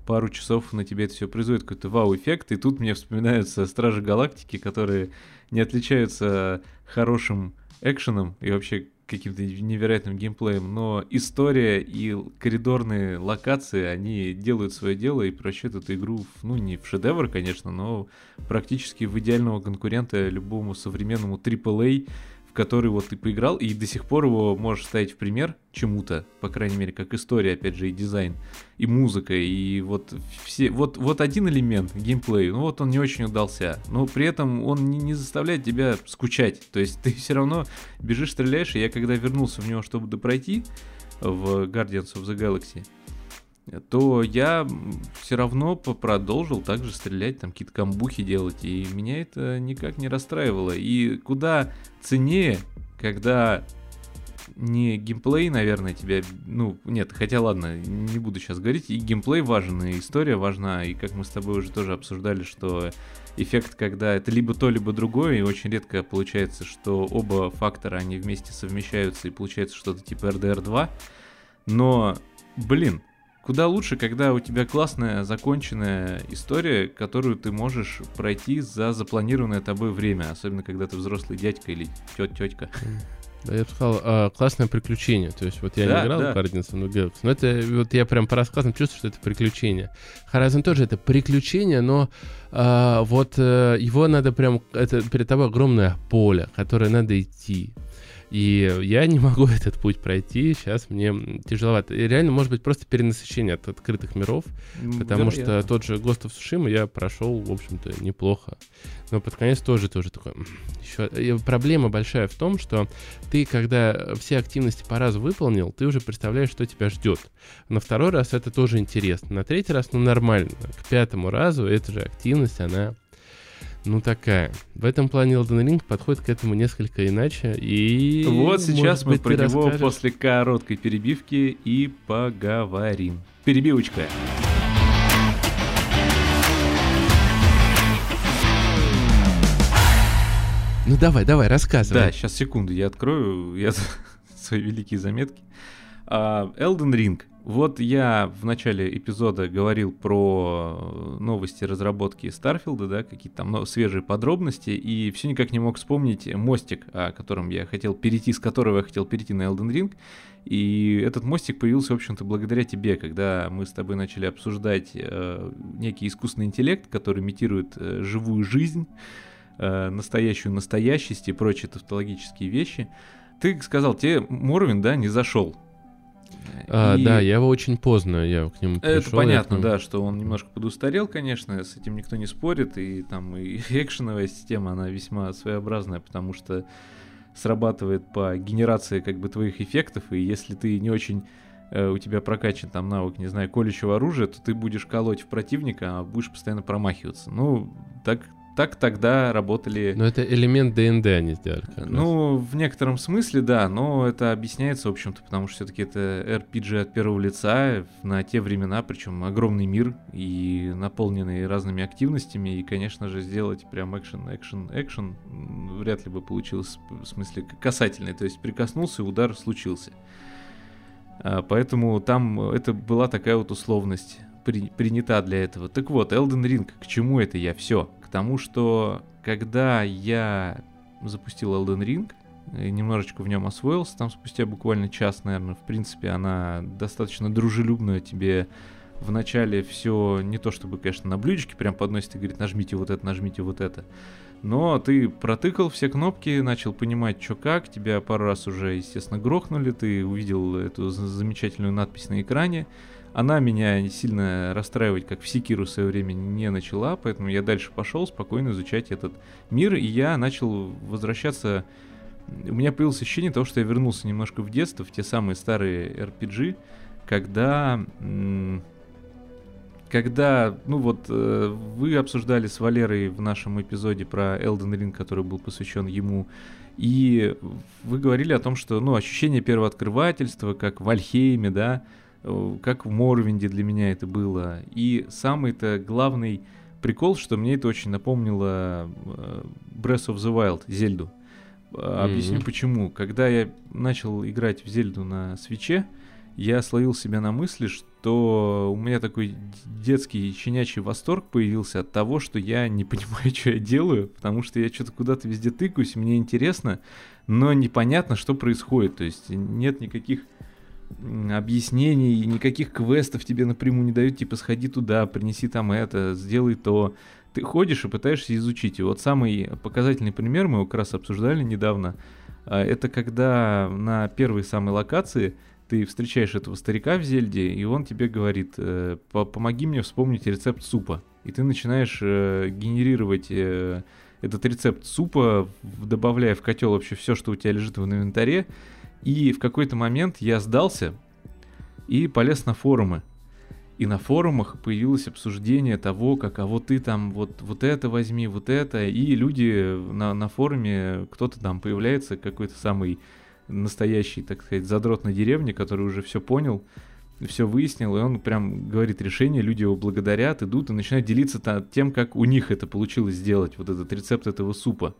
пару часов на тебе это все производит какой-то вау-эффект, и тут мне вспоминаются Стражи Галактики, которые не отличаются хорошим экшеном и вообще каким-то невероятным геймплеем, но история и коридорные локации, они делают свое дело и превращают эту игру, в, ну, не в шедевр, конечно, но практически в идеального конкурента любому современному AAA в который вот ты поиграл, и до сих пор его можешь ставить в пример чему-то, по крайней мере, как история, опять же, и дизайн, и музыка, и вот все, вот, вот один элемент, геймплей, ну вот он не очень удался, но при этом он не, не заставляет тебя скучать, то есть ты все равно бежишь, стреляешь, и я когда вернулся в него, чтобы допройти, в Guardians of the Galaxy, то я все равно продолжил также стрелять, там какие-то камбухи делать, и меня это никак не расстраивало. И куда ценнее, когда не геймплей, наверное, тебя... Ну, нет, хотя ладно, не буду сейчас говорить. И геймплей важен, и история важна. И как мы с тобой уже тоже обсуждали, что эффект, когда это либо то, либо другое, и очень редко получается, что оба фактора, они вместе совмещаются, и получается что-то типа RDR 2. Но, блин, Куда лучше, когда у тебя классная законченная история, которую ты можешь пройти за запланированное тобой время, особенно когда ты взрослый дядька или тет тетка. Да, я бы сказал, а, классное приключение. То есть, вот я да, не играл да. в Guardians of the но это вот я прям по рассказам чувствую, что это приключение. Horizon тоже это приключение, но а, вот а, его надо прям, это перед тобой огромное поле, которое надо идти. И я не могу этот путь пройти, сейчас мне тяжеловато. И реально, может быть, просто перенасыщение от открытых миров, потому Вероятно. что тот же Ghost of Tsushima я прошел, в общем-то, неплохо. Но под конец тоже, тоже такой... Еще... Проблема большая в том, что ты, когда все активности по разу выполнил, ты уже представляешь, что тебя ждет. На второй раз это тоже интересно. На третий раз, ну, нормально. К пятому разу эта же активность, она ну такая. В этом плане Elden Ring подходит к этому несколько иначе. И вот сейчас мы быть, про него расскажешь. после короткой перебивки и поговорим. Перебивочка. Ну давай, давай, рассказывай. Да, сейчас секунду, я открою я свои великие заметки. Uh, Elden Ring вот я в начале эпизода говорил про новости разработки Старфилда, да, какие-то там ну, свежие подробности, и все никак не мог вспомнить мостик, о котором я хотел перейти, с которого я хотел перейти на Elden Ring. И этот мостик появился, в общем-то, благодаря тебе, когда мы с тобой начали обсуждать э, некий искусственный интеллект, который имитирует э, живую жизнь, э, настоящую настоящесть и прочие тавтологические вещи. Ты сказал, тебе Морвин, да, не зашел. А, и... Да, я его очень поздно, я к нему пришел. Это понятно, нему... да, что он немножко подустарел, конечно, с этим никто не спорит, и там и экшеновая система, она весьма своеобразная, потому что срабатывает по генерации как бы твоих эффектов, и если ты не очень э, у тебя прокачан там навык, не знаю, колющего оружия, то ты будешь колоть в противника, а будешь постоянно промахиваться. Ну, так, так тогда работали... Но это элемент ДНД они сделали. Ну, в некотором смысле, да, но это объясняется, в общем-то, потому что все-таки это RPG от первого лица на те времена, причем огромный мир и наполненный разными активностями, и, конечно же, сделать прям экшен, экшен, экшен вряд ли бы получилось в смысле касательный, то есть прикоснулся, и удар случился. А, поэтому там это была такая вот условность при, принята для этого. Так вот, Elden Ring, к чему это я? Все, тому, что когда я запустил Elden Ring, и немножечко в нем освоился, там спустя буквально час, наверное, в принципе, она достаточно дружелюбная тебе вначале все не то чтобы, конечно, на блюдечке прям подносит и говорит, нажмите вот это, нажмите вот это. Но ты протыкал все кнопки, начал понимать, что как, тебя пару раз уже, естественно, грохнули, ты увидел эту замечательную надпись на экране, она меня сильно расстраивать, как в Секиру в свое время, не начала, поэтому я дальше пошел спокойно изучать этот мир, и я начал возвращаться... У меня появилось ощущение того, что я вернулся немножко в детство, в те самые старые RPG, когда... Когда, ну вот, э, вы обсуждали с Валерой в нашем эпизоде про Elden Ring, который был посвящен ему, и вы говорили о том, что, ну, ощущение первооткрывательства, как в Альхейме, да, как в Морвинде для меня это было. И самый-то главный прикол, что мне это очень напомнило э, Breath of the Wild, Зельду. Mm-hmm. Объясню почему. Когда я начал играть в Зельду на свече, я словил себя на мысли, что у меня такой детский щенячий восторг появился от того, что я не понимаю, что я делаю, потому что я что-то куда-то везде тыкаюсь, мне интересно, но непонятно, что происходит. То есть нет никаких объяснений, никаких квестов тебе напрямую не дают, типа сходи туда, принеси там это, сделай то. Ты ходишь и пытаешься изучить. И вот самый показательный пример, мы его как раз обсуждали недавно, а, это когда на первой самой локации ты встречаешь этого старика в Зельде, и он тебе говорит, э, помоги мне вспомнить рецепт супа. И ты начинаешь э, генерировать э, этот рецепт супа, добавляя в котел вообще все, что у тебя лежит в инвентаре, и в какой-то момент я сдался и полез на форумы. И на форумах появилось обсуждение того, как а вот ты там вот, вот это возьми, вот это. И люди на, на форуме, кто-то там появляется, какой-то самый настоящий, так сказать, задрот на деревне, который уже все понял, все выяснил, и он прям говорит решение, люди его благодарят, идут и начинают делиться тем, как у них это получилось сделать, вот этот рецепт этого супа.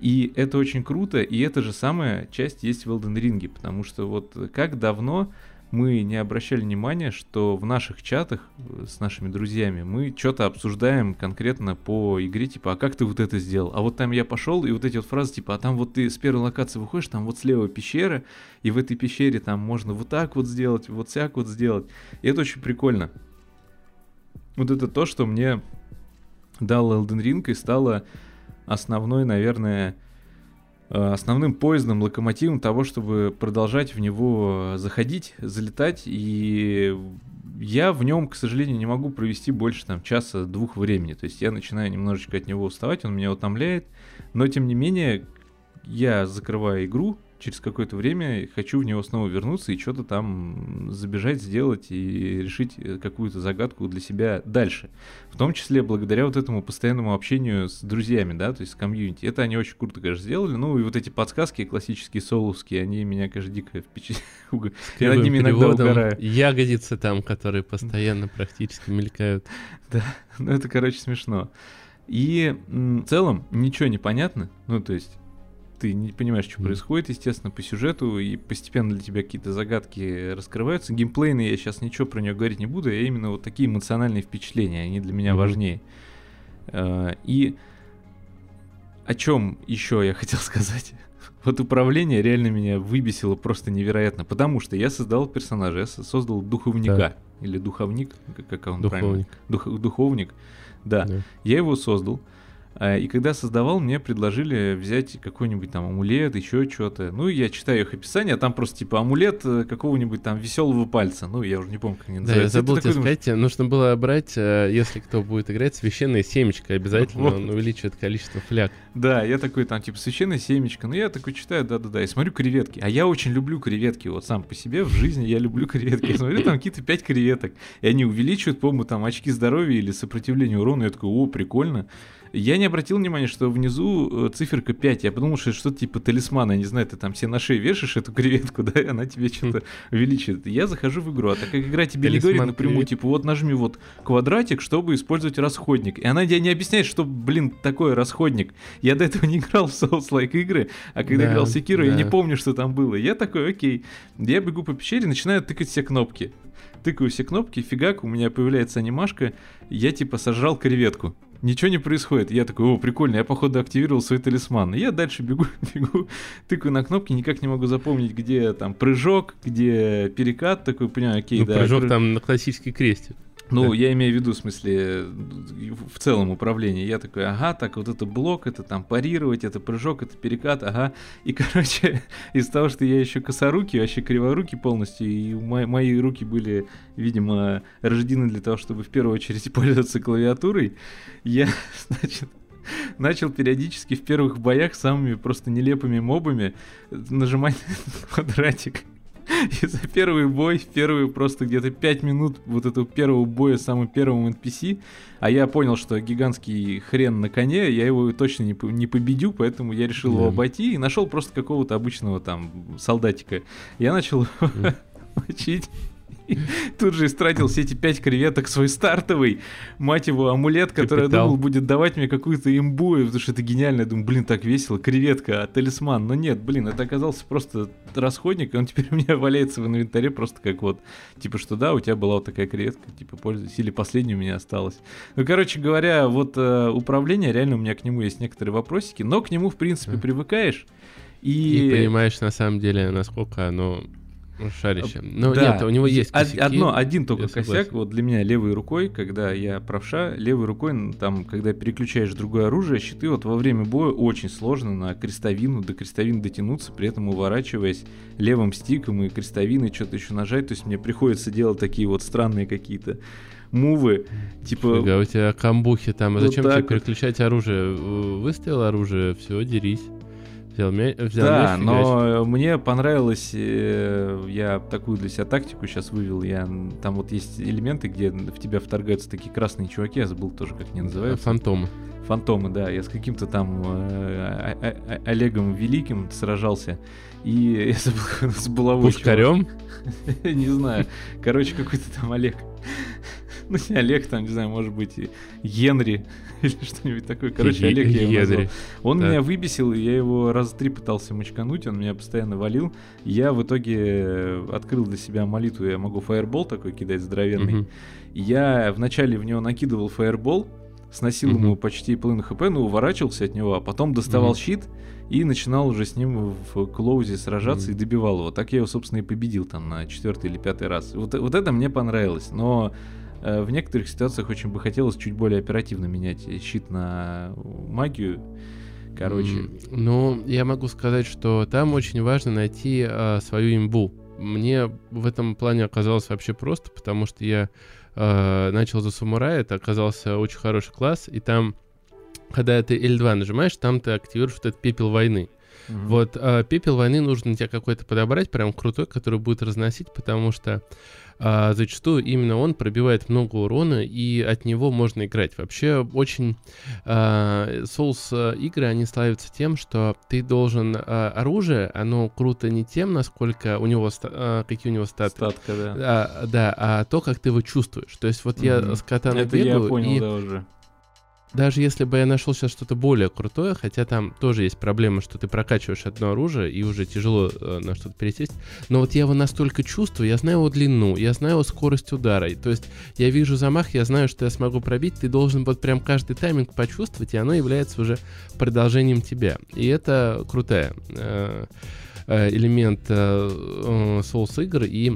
И это очень круто, и эта же самая часть есть в Elden Ring, потому что вот как давно мы не обращали внимания, что в наших чатах э, с нашими друзьями мы что-то обсуждаем конкретно по игре, типа, а как ты вот это сделал? А вот там я пошел, и вот эти вот фразы, типа, а там вот ты с первой локации выходишь, там вот слева пещера, и в этой пещере там можно вот так вот сделать, вот всяк вот сделать. И это очень прикольно. Вот это то, что мне дал Elden Ring и стало основной, наверное, Э, основным поездом, локомотивом того, чтобы продолжать в него заходить, залетать, и я в нем, к сожалению, не могу провести больше там часа-двух времени. То есть я начинаю немножечко от него уставать, он меня утомляет, но тем не менее я закрываю игру, через какое-то время хочу в него снова вернуться и что-то там забежать, сделать и решить э, какую-то загадку для себя дальше. В том числе благодаря вот этому постоянному общению с друзьями, да, то есть с комьюнити. Это они очень круто, конечно, сделали. Ну и вот эти подсказки классические, соуловские, они меня, конечно, дико впечатляют. Я над ними иногда угораю. Ягодицы там, которые постоянно практически мелькают. Да, ну это, короче, смешно. И в целом ничего не понятно. Ну, то есть ты не понимаешь, что mm. происходит, естественно, по сюжету, и постепенно для тебя какие-то загадки раскрываются. Геймплейные я сейчас ничего про нее говорить не буду, а именно вот такие эмоциональные впечатления, они для меня важнее. Uh, и о чем еще я хотел сказать? Вот управление реально меня выбесило просто невероятно, потому что я создал персонажа, я создал духовника, да. или духовник, как он духовник. правильно? Дух, духовник, да. да. Я его создал, а, и когда создавал, мне предложили взять какой-нибудь там амулет, еще что-то. Ну, я читаю их описание, а там просто типа амулет э, какого-нибудь там веселого пальца. Ну, я уже не помню, как они называются. Да, я забыл тебе сказать, думаешь... нужно было брать, э, если кто будет играть, священное семечко. Обязательно вот. он увеличивает количество фляг. Да, я такой там типа священное семечко. Ну, я такой читаю, да-да-да, и смотрю креветки. А я очень люблю креветки. Вот сам по себе в жизни я люблю креветки. Я смотрю, там какие-то пять креветок. И они увеличивают, по-моему, там очки здоровья или сопротивления урону. Я такой, о, прикольно. Я не обратил внимания, что внизу э, циферка 5. Я подумал, что это что-то типа талисмана. Не знаю, ты там себе на шею вешаешь эту креветку, да, и она тебе что-то увеличивает. Я захожу в игру, а так как игра тебе не говорит напрямую, типа, вот нажми вот квадратик, чтобы использовать расходник. И она тебе не объясняет, что, блин, такое расходник. Я до этого не играл в Souls-like игры, а когда да, играл в да. я не помню, что там было. Я такой, окей. Я бегу по пещере, начинаю тыкать все кнопки. Тыкаю все кнопки, фигак, у меня появляется анимашка, я типа сожрал креветку ничего не происходит. Я такой, о, прикольно, я походу активировал свой талисман. И я дальше бегу, бегу, тыкаю на кнопки, никак не могу запомнить, где там прыжок, где перекат, такой, понимаю, окей, ну, да. Прыжок прыг... там на классический крестик. Ну, да. я имею в виду, в смысле, в целом управление. Я такой, ага, так вот это блок, это там парировать, это прыжок, это перекат, ага. И, короче, из того, что я еще косорукий, вообще криворукий полностью, и мои, мои руки были, видимо, рождены для того, чтобы в первую очередь пользоваться клавиатурой, я, значит, начал периодически в первых боях самыми просто нелепыми мобами нажимать квадратик И за первый бой, первые просто где-то 5 минут вот этого первого боя с самым первым NPC, а я понял, что гигантский хрен на коне, я его точно не, не победю, поэтому я решил yeah. его обойти и нашел просто какого-то обычного там солдатика. Я начал мочить. Тут же истратил все эти пять креветок свой стартовый, мать его, амулет, который я думал будет давать мне какую-то имбу, потому что это гениально. Я думаю, блин, так весело, креветка, а талисман. Но нет, блин, это оказался просто расходник, и он теперь у меня валяется в инвентаре просто как вот, типа, что да, у тебя была вот такая креветка, типа, пользуйся, или последняя у меня осталась. Ну, короче говоря, вот э, управление, реально у меня к нему есть некоторые вопросики, но к нему, в принципе, привыкаешь. И... и понимаешь на самом деле, насколько оно Шарище. Ну да. нет, у него есть косяки. Одно, один только косяк, вот для меня левой рукой, когда я правша, левой рукой, там, когда переключаешь другое оружие, щиты вот во время боя очень сложно на крестовину, до крестовины дотянуться, при этом уворачиваясь левым стиком и крестовиной что-то еще нажать, то есть мне приходится делать такие вот странные какие-то мувы, типа... Фига, у тебя камбухи там, а вот зачем тебе переключать оружие? Выставил оружие, все, дерись. Взял, взял Да, мяч, но мне понравилось, э, я такую для себя тактику сейчас вывел, я там вот есть элементы, где в тебя вторгаются такие красные чуваки, я забыл тоже, как они называются. Фантомы. Фантомы, да, я с каким-то там э, а- а- Олегом Великим сражался, и я забыл, с булавой. Пушкарем? Не знаю, короче, какой-то там Олег. Ну, не Олег, там, не знаю, может быть, и Генри или что-нибудь такое. Короче, Олег я его назвал. Он меня выбесил, и я его раз три пытался мочкануть, он меня постоянно валил. Я в итоге э, открыл для себя молитву, я могу фаербол такой кидать здоровенный. Я вначале в него накидывал фаербол, сносил ему почти половину хп, но уворачивался от него, а потом доставал щит и начинал уже с ним в клоузе сражаться Мгм. и добивал его. Так я его, собственно, и победил там на четвертый или пятый раз. Вот, вот это мне понравилось, но в некоторых ситуациях очень бы хотелось чуть более оперативно менять щит на магию. Короче, Ну, я могу сказать, что там очень важно найти а, свою имбу. Мне в этом плане оказалось вообще просто, потому что я а, начал за самурая, это оказался очень хороший класс, и там, когда ты L2 нажимаешь, там ты активируешь вот этот пепел войны. мгм. Вот а, пепел войны нужно тебе какой-то подобрать, прям крутой, который будет разносить, потому что а, зачастую именно он пробивает много урона, и от него можно играть. Вообще очень а, Souls а, игры, они славятся тем, что ты должен а, оружие, оно круто не тем, насколько у него, а, какие у него статы, статка, да. а, да, а то, как ты его чувствуешь. То есть вот я Мгм. с катаной Это я бегаю, понял, и да, уже. Даже если бы я нашел сейчас что-то более крутое, хотя там тоже есть проблема, что ты прокачиваешь одно оружие и уже тяжело э, на что-то пересесть, но вот я его настолько чувствую, я знаю его длину, я знаю его скорость удара, то есть я вижу замах, я знаю, что я смогу пробить, ты должен вот прям каждый тайминг почувствовать, и оно является уже продолжением тебя. И это крутая э, э, элемент э, э, Souls игр, и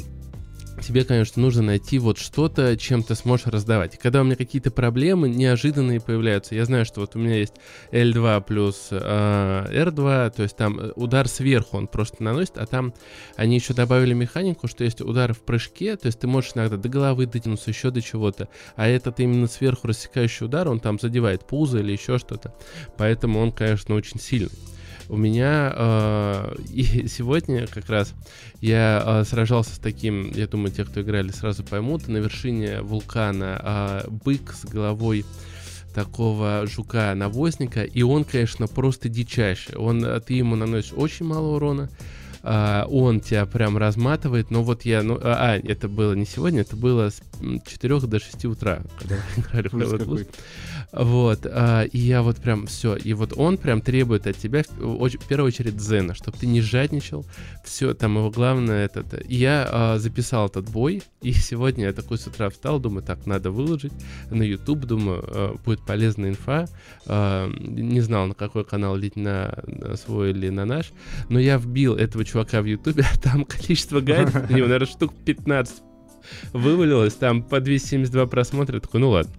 тебе, конечно, нужно найти вот что-то, чем ты сможешь раздавать. Когда у меня какие-то проблемы неожиданные появляются, я знаю, что вот у меня есть L2 плюс э, R2, то есть там э, удар сверху он просто наносит, а там они еще добавили механику, что есть удар в прыжке, то есть ты можешь иногда до головы дотянуться, еще до чего-то, а этот именно сверху рассекающий удар, он там задевает пузо или еще что-то, поэтому он, конечно, очень сильный. У меня э, и сегодня как раз я э, сражался с таким, я думаю, те, кто играли, сразу поймут, на вершине вулкана э, бык с головой такого жука-навозника, и он, конечно, просто дичайший. Он, э, ты ему наносишь очень мало урона, а, он тебя прям разматывает, но вот я, ну, а, а, это было не сегодня, это было с 4 до 6 утра, когда мы играли в Вот, а, и я вот прям все, и вот он прям требует от тебя в, оч- в первую очередь дзена, чтобы ты не жадничал, все, там его главное это. И я а, записал этот бой, и сегодня я такой с утра встал, думаю, так, надо выложить на YouTube, думаю, а, будет полезная инфа, А, не знал, на какой канал лить, на, на свой или на наш, но я вбил этого чувака в YouTube, а там количество гайдов, у него, наверное, штук 15 вывалилось, там по 272 просмотра, такой, ну ладно.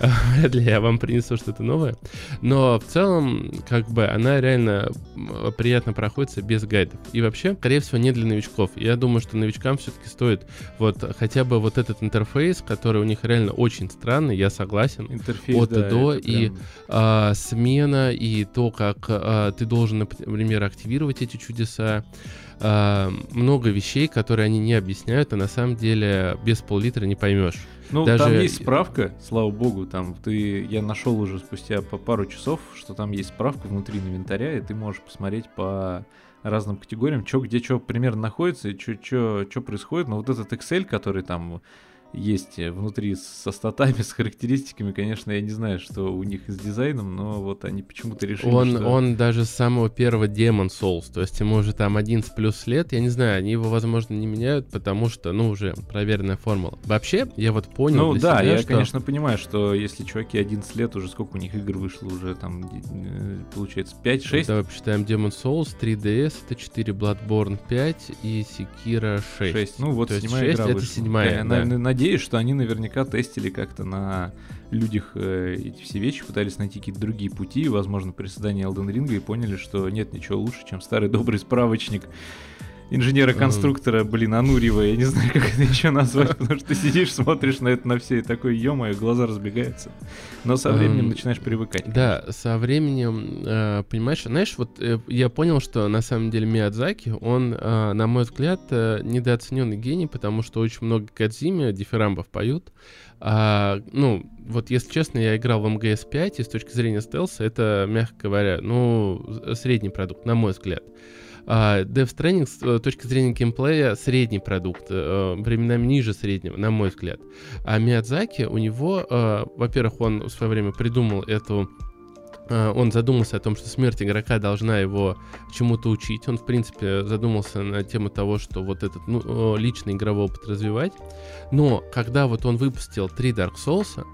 Вряд ли я вам принесу что-то новое. Но в целом, как бы, она реально приятно проходится без гайдов. И вообще, скорее всего, не для новичков. Я думаю, что новичкам все-таки стоит вот хотя бы вот этот интерфейс, который у них реально очень странный, я согласен. Интерфейс, От и да, до, это и прям- а, смена и то, как а, ты должен, например, активировать эти чудеса. А, много вещей, которые они не объясняют, а на самом деле без пол-литра не поймешь. Ну, Даже- там есть справка, слава богу, там ты, я нашел уже спустя по пару часов, что там есть справка внутри инвентаря, и ты можешь посмотреть по разным категориям, что где что примерно находится, и что происходит. Но вот этот Excel, который там есть э, внутри со статами, с характеристиками, конечно, я не знаю, что у них с дизайном, но вот они почему-то решили, Он, что... он даже с самого первого Demon Souls, то есть ему уже там 11 плюс лет, я не знаю, они его, возможно, не меняют, потому что, ну, уже проверенная формула. Вообще, я вот понял Ну да, себя, я, что- конечно, понимаю, что если чуваки 11 лет, уже сколько у них игр вышло, уже там, э, получается, 5-6, Давай посчитаем Demon Souls, 3DS, это 4, Bloodborne 5 и Sekiro 6. 6. Ну вот То седьмая 6 игра это вышла. седьмая, Я, да. наверное, надеюсь, что они наверняка тестили как-то на людях э, эти все вещи, пытались найти какие-то другие пути, возможно, при создании Elden Ring, и поняли, что нет ничего лучше, чем старый добрый справочник. Инженера-конструктора, блин, Анурева, я не знаю, как это еще назвать, потому что ты сидишь, смотришь на это на все, и такой, ё глаза разбегаются. Но со временем начинаешь привыкать. Да, со временем, э, понимаешь, знаешь, вот э, я понял, что на самом деле Миядзаки, он, э, на мой взгляд, недооцененный гений, потому что очень много Кадзиме, дифирамбов поют, а, ну, вот если честно, я играл в МГС 5, и с точки зрения стелса это, мягко говоря, ну, средний продукт, на мой взгляд. Uh, Death Stranding с uh, точки зрения геймплея средний продукт, uh, временами ниже среднего, на мой взгляд. А Миядзаки, у него, uh, во-первых, он в свое время придумал эту Э, он задумался о том, что смерть игрока должна его чему-то учить. Он, в принципе, задумался на тему того, что вот этот ну, личный игровой опыт развивать. Но когда вот он выпустил три Dark Souls,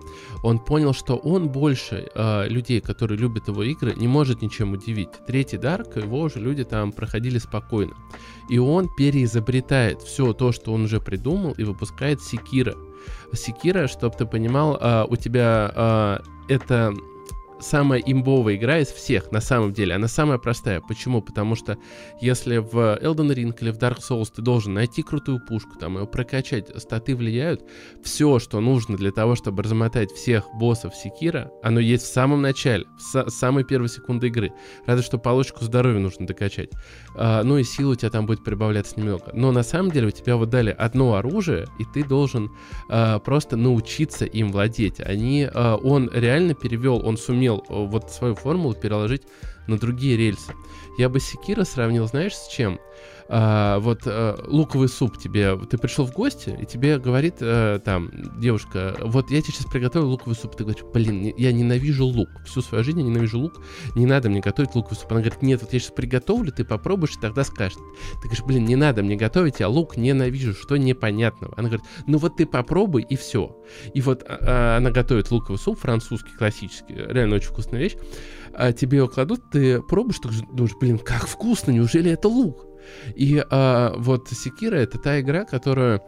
он понял, что он больше э, людей, которые любят его игры, не может ничем удивить. Третий Dark, его уже люди там проходили спокойно. И он переизобретает все то, что он уже придумал, и выпускает Секира. Секира, чтобы ты понимал, э, у тебя э, это самая имбовая игра из всех, на самом деле. Она самая простая. Почему? Потому что если в Elden Ring или в Dark Souls ты должен найти крутую пушку, там ее прокачать, статы влияют, все, что нужно для того, чтобы размотать всех боссов Секира, оно есть в самом начале, в с самой первой секунды игры. Разве что получку здоровья нужно докачать. А, ну и силы у тебя там будет прибавляться немного. Но на самом деле у тебя вот дали одно оружие, и ты должен а, просто научиться им владеть. Они, а, он реально перевел, он сумел сумел э, вот свою формулу переложить на другие рельсы. Я бы Секира сравнил, знаешь, с чем? а, вот а, луковый суп тебе, ты пришел в гости, и тебе говорит а, там девушка, вот я тебе сейчас приготовил луковый суп, ты говоришь, блин, я ненавижу лук, всю свою жизнь я ненавижу лук, не надо мне готовить луковый суп. Она говорит, нет, вот я сейчас приготовлю, ты попробуешь, и тогда скажешь. Ты говоришь, блин, не надо мне готовить, я лук ненавижу, что непонятного. Она говорит, ну вот ты попробуй, и все. И вот а, а, она готовит луковый суп, французский, классический, реально очень вкусная вещь. А тебе его кладут, ты пробуешь, ты думаешь, блин, как вкусно, неужели это лук? И а, вот Секира это та игра, которая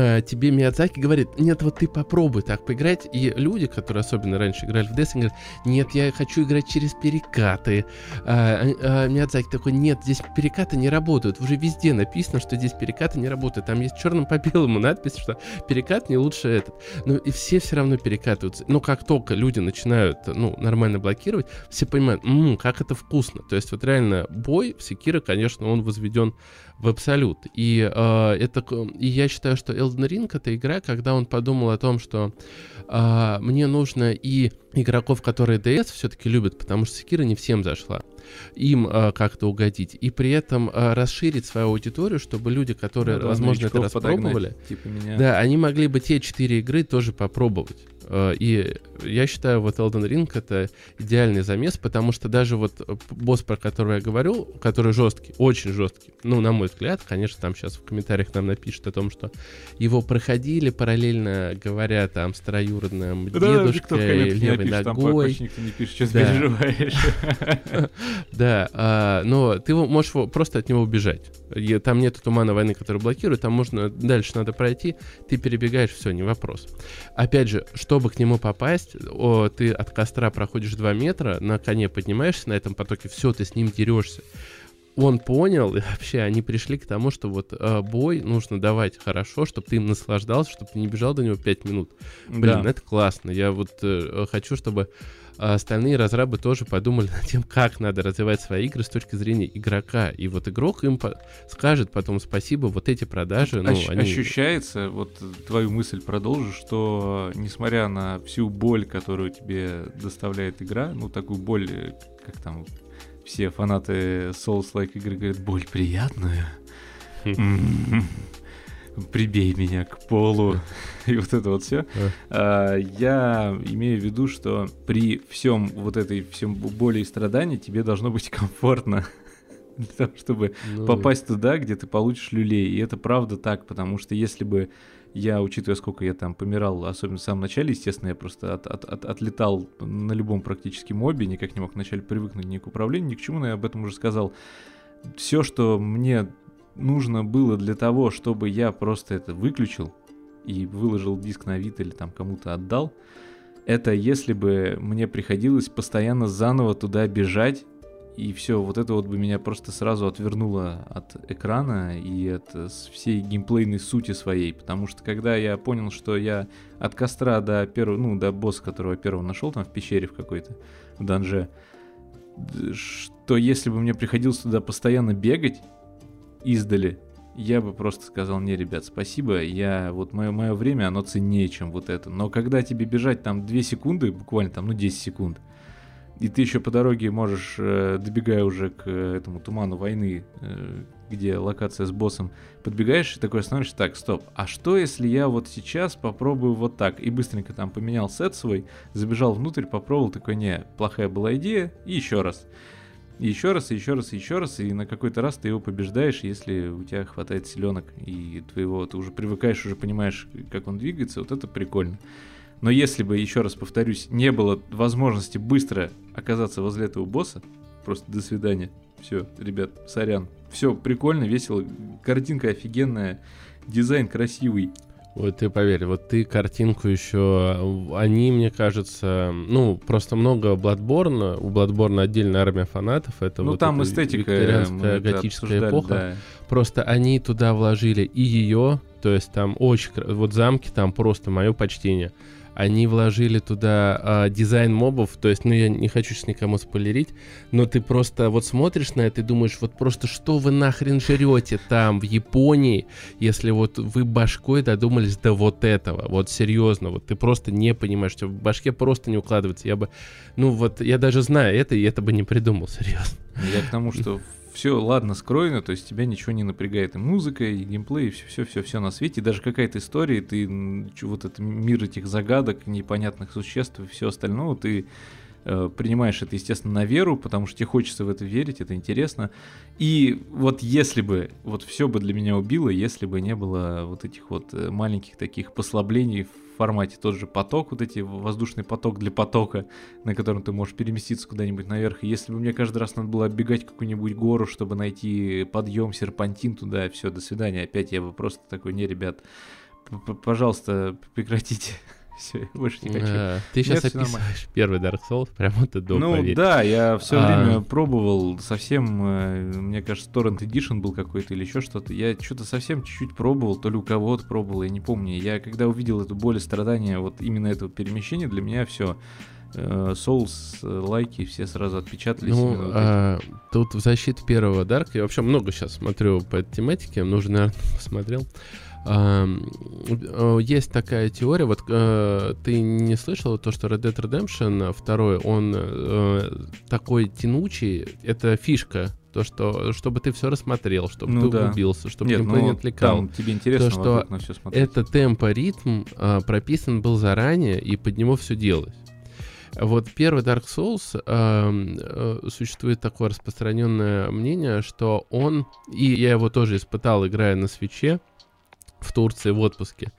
э, тебе Миядзаки говорит, нет, вот ты попробуй так поиграть. И люди, которые особенно раньше играли в Destiny, говорят, нет, я хочу играть через перекаты. А, а, Миядзаки такой, нет, здесь перекаты не работают. Уже везде написано, что здесь перекаты не работают. Там есть черным по белому надпись, что перекат не лучше этот. Ну и все все равно перекатываются. Но как только люди начинают, ну, нормально блокировать, все понимают, м-м, как это вкусно. То есть вот реально бой в Секира, конечно, он возведен в абсолют. И, э, это, и я считаю, что Elden Ring это игра, когда он подумал о том, что э, мне нужно и игроков, которые DS все-таки любят, потому что Секира не всем зашла, им э, как-то угодить, и при этом э, расширить свою аудиторию, чтобы люди, которые, ну, да, возможно, это распробовали, типа меня. да, они могли бы те четыре игры тоже попробовать. Э, и я считаю, вот Elden Ring это идеальный замес, потому что даже вот босс, про которого я говорю, который жесткий, очень жесткий, ну, на мой взгляд, конечно, там сейчас в комментариях нам напишут о том, что его проходили параллельно, говоря там с троюродным да, дедушкой, левой напишет, ногой. Там никто не пишет, что да. переживаешь. Да, а, но ты можешь просто от него убежать. Там нет тумана войны, который блокирует, там можно дальше надо пройти, ты перебегаешь, все, не вопрос. Опять же, чтобы к нему попасть, о, ты от костра проходишь 2 метра, на коне поднимаешься на этом потоке, все, ты с ним дерешься он понял, и вообще они пришли к тому, что вот э, бой нужно давать хорошо, чтобы ты им наслаждался, чтобы ты не бежал до него 5 минут. Блин, да. это классно. Я вот э, хочу, чтобы остальные разрабы тоже подумали над тем, как надо развивать свои игры с точки зрения игрока. И вот игрок им по- скажет потом спасибо, вот эти продажи. Ну, Ощ- они... Ощущается, вот твою мысль продолжу, что несмотря на всю боль, которую тебе доставляет игра, ну такую боль, э, как там все фанаты Souls-like игры говорят, боль приятная. Прибей меня к полу. И вот это вот все. А, я имею в виду, что при всем вот этой всем боли и страдании тебе должно быть комфортно для того, чтобы ну... попасть туда, где ты получишь люлей. И это правда так, потому что если бы я, учитывая, сколько я там помирал, особенно в самом начале, естественно, я просто от, от, от, отлетал на любом практически мобе, никак не мог вначале привыкнуть ни к управлению, ни к чему, но я об этом уже сказал. Все, что мне нужно было для того, чтобы я просто это выключил и выложил диск на вид или там кому-то отдал, это если бы мне приходилось постоянно заново туда бежать и все, вот это вот бы меня просто сразу отвернуло от экрана и от э, всей геймплейной сути своей, потому что когда я понял, что я от костра до первого, ну, до босса, которого я первого нашел там в пещере в какой-то, в данже, что если бы мне приходилось туда постоянно бегать издали, я бы просто сказал, не, ребят, спасибо, я, вот мое, мое время, оно ценнее, чем вот это. Но когда тебе бежать там 2 секунды, буквально там, ну, 10 секунд, и ты еще по дороге можешь, э, добегая уже к э, этому туману войны, э, где локация с боссом, подбегаешь и такой остановишься, так, стоп, а что если я вот сейчас попробую вот так? И быстренько там поменял сет свой, забежал внутрь, попробовал, такой, не, плохая была идея, и еще раз. Еще раз, и еще раз, и еще раз, и на какой-то раз ты его побеждаешь, если у тебя хватает селенок, и твоего, ты уже привыкаешь, уже понимаешь, как он двигается, вот это прикольно. Но если бы, еще раз повторюсь, не было возможности быстро оказаться возле этого босса, просто до свидания. Все, ребят, сорян. Все прикольно, весело, картинка офигенная, дизайн красивый. Вот ты поверь, вот ты картинку еще... Они, мне кажется... Ну, просто много Bloodborne. У Bloodborne отдельная армия фанатов. Это ну, вот там эстетика. Викторианская, готическая эпоха. Да. Просто они туда вложили и ее, то есть там очень... Вот замки там просто мое почтение они вложили туда э, дизайн мобов, то есть, ну, я не хочу сейчас никому спойлерить, но ты просто вот смотришь на это и думаешь, вот просто что вы нахрен жрете там, в Японии, если вот вы башкой додумались до вот этого, вот серьезно, вот ты просто не понимаешь, что в башке просто не укладывается, я бы, ну вот, я даже знаю это, и это бы не придумал, серьезно. Я к тому, что все ладно скроено, то есть тебя ничего не напрягает и музыка, и геймплей, и все, все, все, на свете, и даже какая-то история, ты вот этот мир этих загадок, непонятных существ и все остальное, ты э, принимаешь это, естественно, на веру, потому что тебе хочется в это верить, это интересно. И вот если бы, вот все бы для меня убило, если бы не было вот этих вот э, маленьких таких послаблений формате тот же поток, вот эти воздушный поток для потока, на котором ты можешь переместиться куда-нибудь наверх. И если бы мне каждый раз надо было оббегать какую-нибудь гору, чтобы найти подъем, серпантин туда, все, до свидания. Опять я бы просто такой, не, ребят, пожалуйста, прекратите. Все, больше не хочу. А, ты сейчас Нет, описываешь первый Dark Souls, прям это до Ну поверь. да, я все а... время пробовал совсем, э, мне кажется, Torrent Edition был какой-то или еще что-то. Я что-то совсем чуть-чуть пробовал, то ли у кого-то пробовал, я не помню. Я когда увидел эту боль и страдания вот именно этого перемещения, для меня все э, Souls, лайки все сразу отпечатались. Ну, а, тут в защиту первого Dark, я вообще много сейчас смотрю по этой тематике, нужно, наверное, посмотрел. Э, есть такая теория, вот э, ты не слышал то, что Red Dead Redemption 2, он э, такой тянучий, это фишка то, что чтобы ты все рассмотрел, чтобы ну, ты да. углубился, чтобы Нет, геймплей ну, не отвлекал. Там тебе интересно, то, что все это темпо, ритм прописан был заранее, и под него все делалось. Вот первый Dark Souls э, э, существует такое распространенное мнение, что он, и я его тоже испытал, играя на свече, в Турции в отпуске,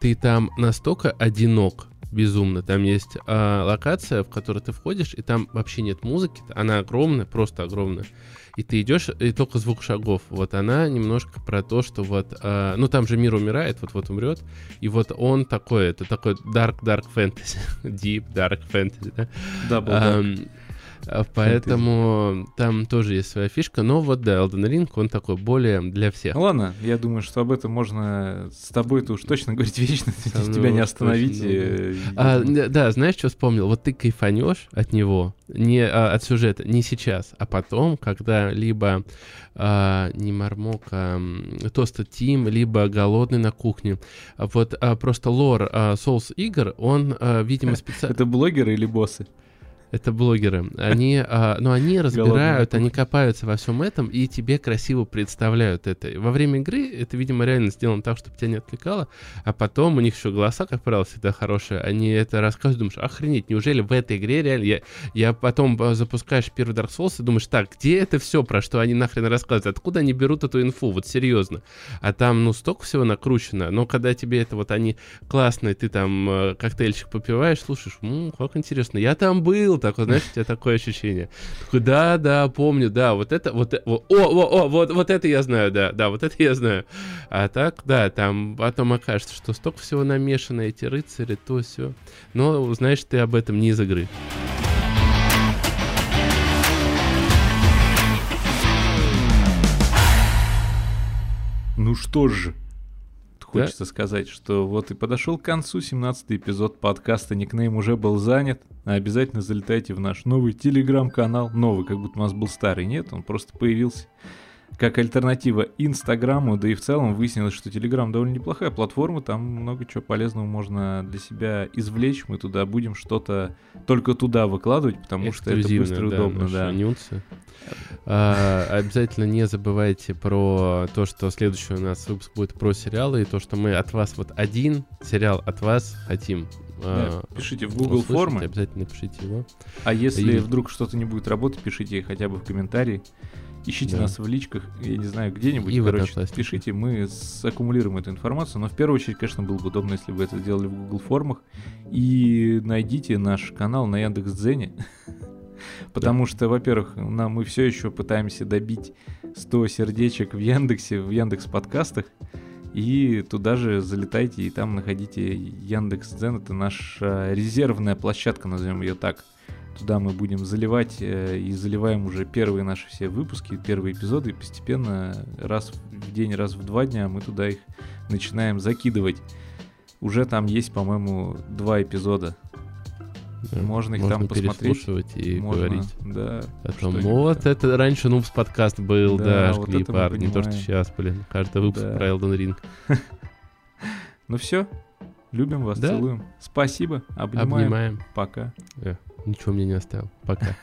ты там настолько одинок, безумно. Там есть а, локация, в которую ты входишь, и там вообще нет музыки. Она огромная, просто огромная. И ты идешь, и только звук шагов. Вот она немножко про то, что вот... А, ну, там же мир умирает, вот-вот умрет. И вот он такой, это такой dark, dark fantasy. Deep, dark fantasy, да? Да, был а, поэтому там тоже есть своя фишка. Но вот, да, Elden Ring, он такой более для всех. Ну ладно, я думаю, что об этом можно с тобой-то уж точно говорить вечно, тебя не остановить. А, да, знаешь, что вспомнил? Вот ты кайфанешь от него, не а, от сюжета, не сейчас, а потом, когда либо а, не Мармок, а Тоста Тим, либо Голодный на кухне. Вот а, просто лор а, Souls игр, он, а, видимо, специально... Это блогеры или боссы? Это блогеры. Они, а, ну, они разбирают, они копаются во всем этом и тебе красиво представляют это. Во время игры это, видимо, реально сделано так, чтобы тебя не отвлекало, а потом у них еще голоса, как правило, всегда хорошие. Они это рассказывают, думаешь, охренеть, неужели в этой игре реально... Я, я потом а, запускаешь первый Dark Souls и думаешь, так, где это все, про что они нахрен рассказывают? Откуда они берут эту инфу? Вот серьезно. А там, ну, столько всего накручено. Но когда тебе это вот они классные, ты там э, коктейльчик попиваешь, слушаешь, м-м, как интересно, я там был, так вот, знаешь, у тебя такое ощущение. Такой, да, да, помню, да, вот это, э, вот, о, о, о, вот, вот это я знаю, да, да, вот это я знаю. А так, да, там потом окажется, что столько всего намешано, эти рыцари, то все. Но знаешь ты об этом не из игры. Ну что же хочется да? сказать, что вот и подошел к концу 17 эпизод подкаста «Никнейм» уже был занят. Обязательно залетайте в наш новый телеграм-канал. Новый, как будто у нас был старый. Нет, он просто появился как альтернатива Инстаграму, да и в целом выяснилось, что Телеграм довольно неплохая платформа, там много чего полезного можно для себя извлечь, мы туда будем что-то только туда выкладывать, потому что это быстро и да, удобно. Да. Нюнсы. А, обязательно не забывайте про то, что следующий у нас выпуск будет про сериалы, и то, что мы от вас вот один сериал от вас хотим да, а, пишите в Google формы. Обязательно пишите его. А если и... вдруг что-то не будет работать, пишите хотя бы в комментарии. Ищите да. нас в личках, я не знаю, где-нибудь, и короче, пишите, мы саккумулируем эту информацию, но в первую очередь, конечно, было бы удобно, если бы это сделали в Google формах, и найдите наш канал на Яндекс.Дзене, потому что, во-первых, нам мы все еще пытаемся добить 100 сердечек в Яндексе, в Яндекс подкастах, и туда же залетайте и там находите Яндекс.Дзен, это наша резервная площадка, назовем ее так. Туда мы будем заливать э, и заливаем уже первые наши все выпуски, первые эпизоды, и постепенно раз в день, раз в два дня мы туда их начинаем закидывать. Уже там есть, по-моему, два эпизода. Да, можно их можно там посмотреть. и можно, говорить. Да. О том, вот это раньше Нубс подкаст был, да, да вот жгли парни, не то, что сейчас, блин. Каждый выпуск да. про Elden Ring. ну все, любим вас, да? целуем. Спасибо, обнимаем. Обнимаем. Пока. Yeah. Ничего мне не оставил. Пока.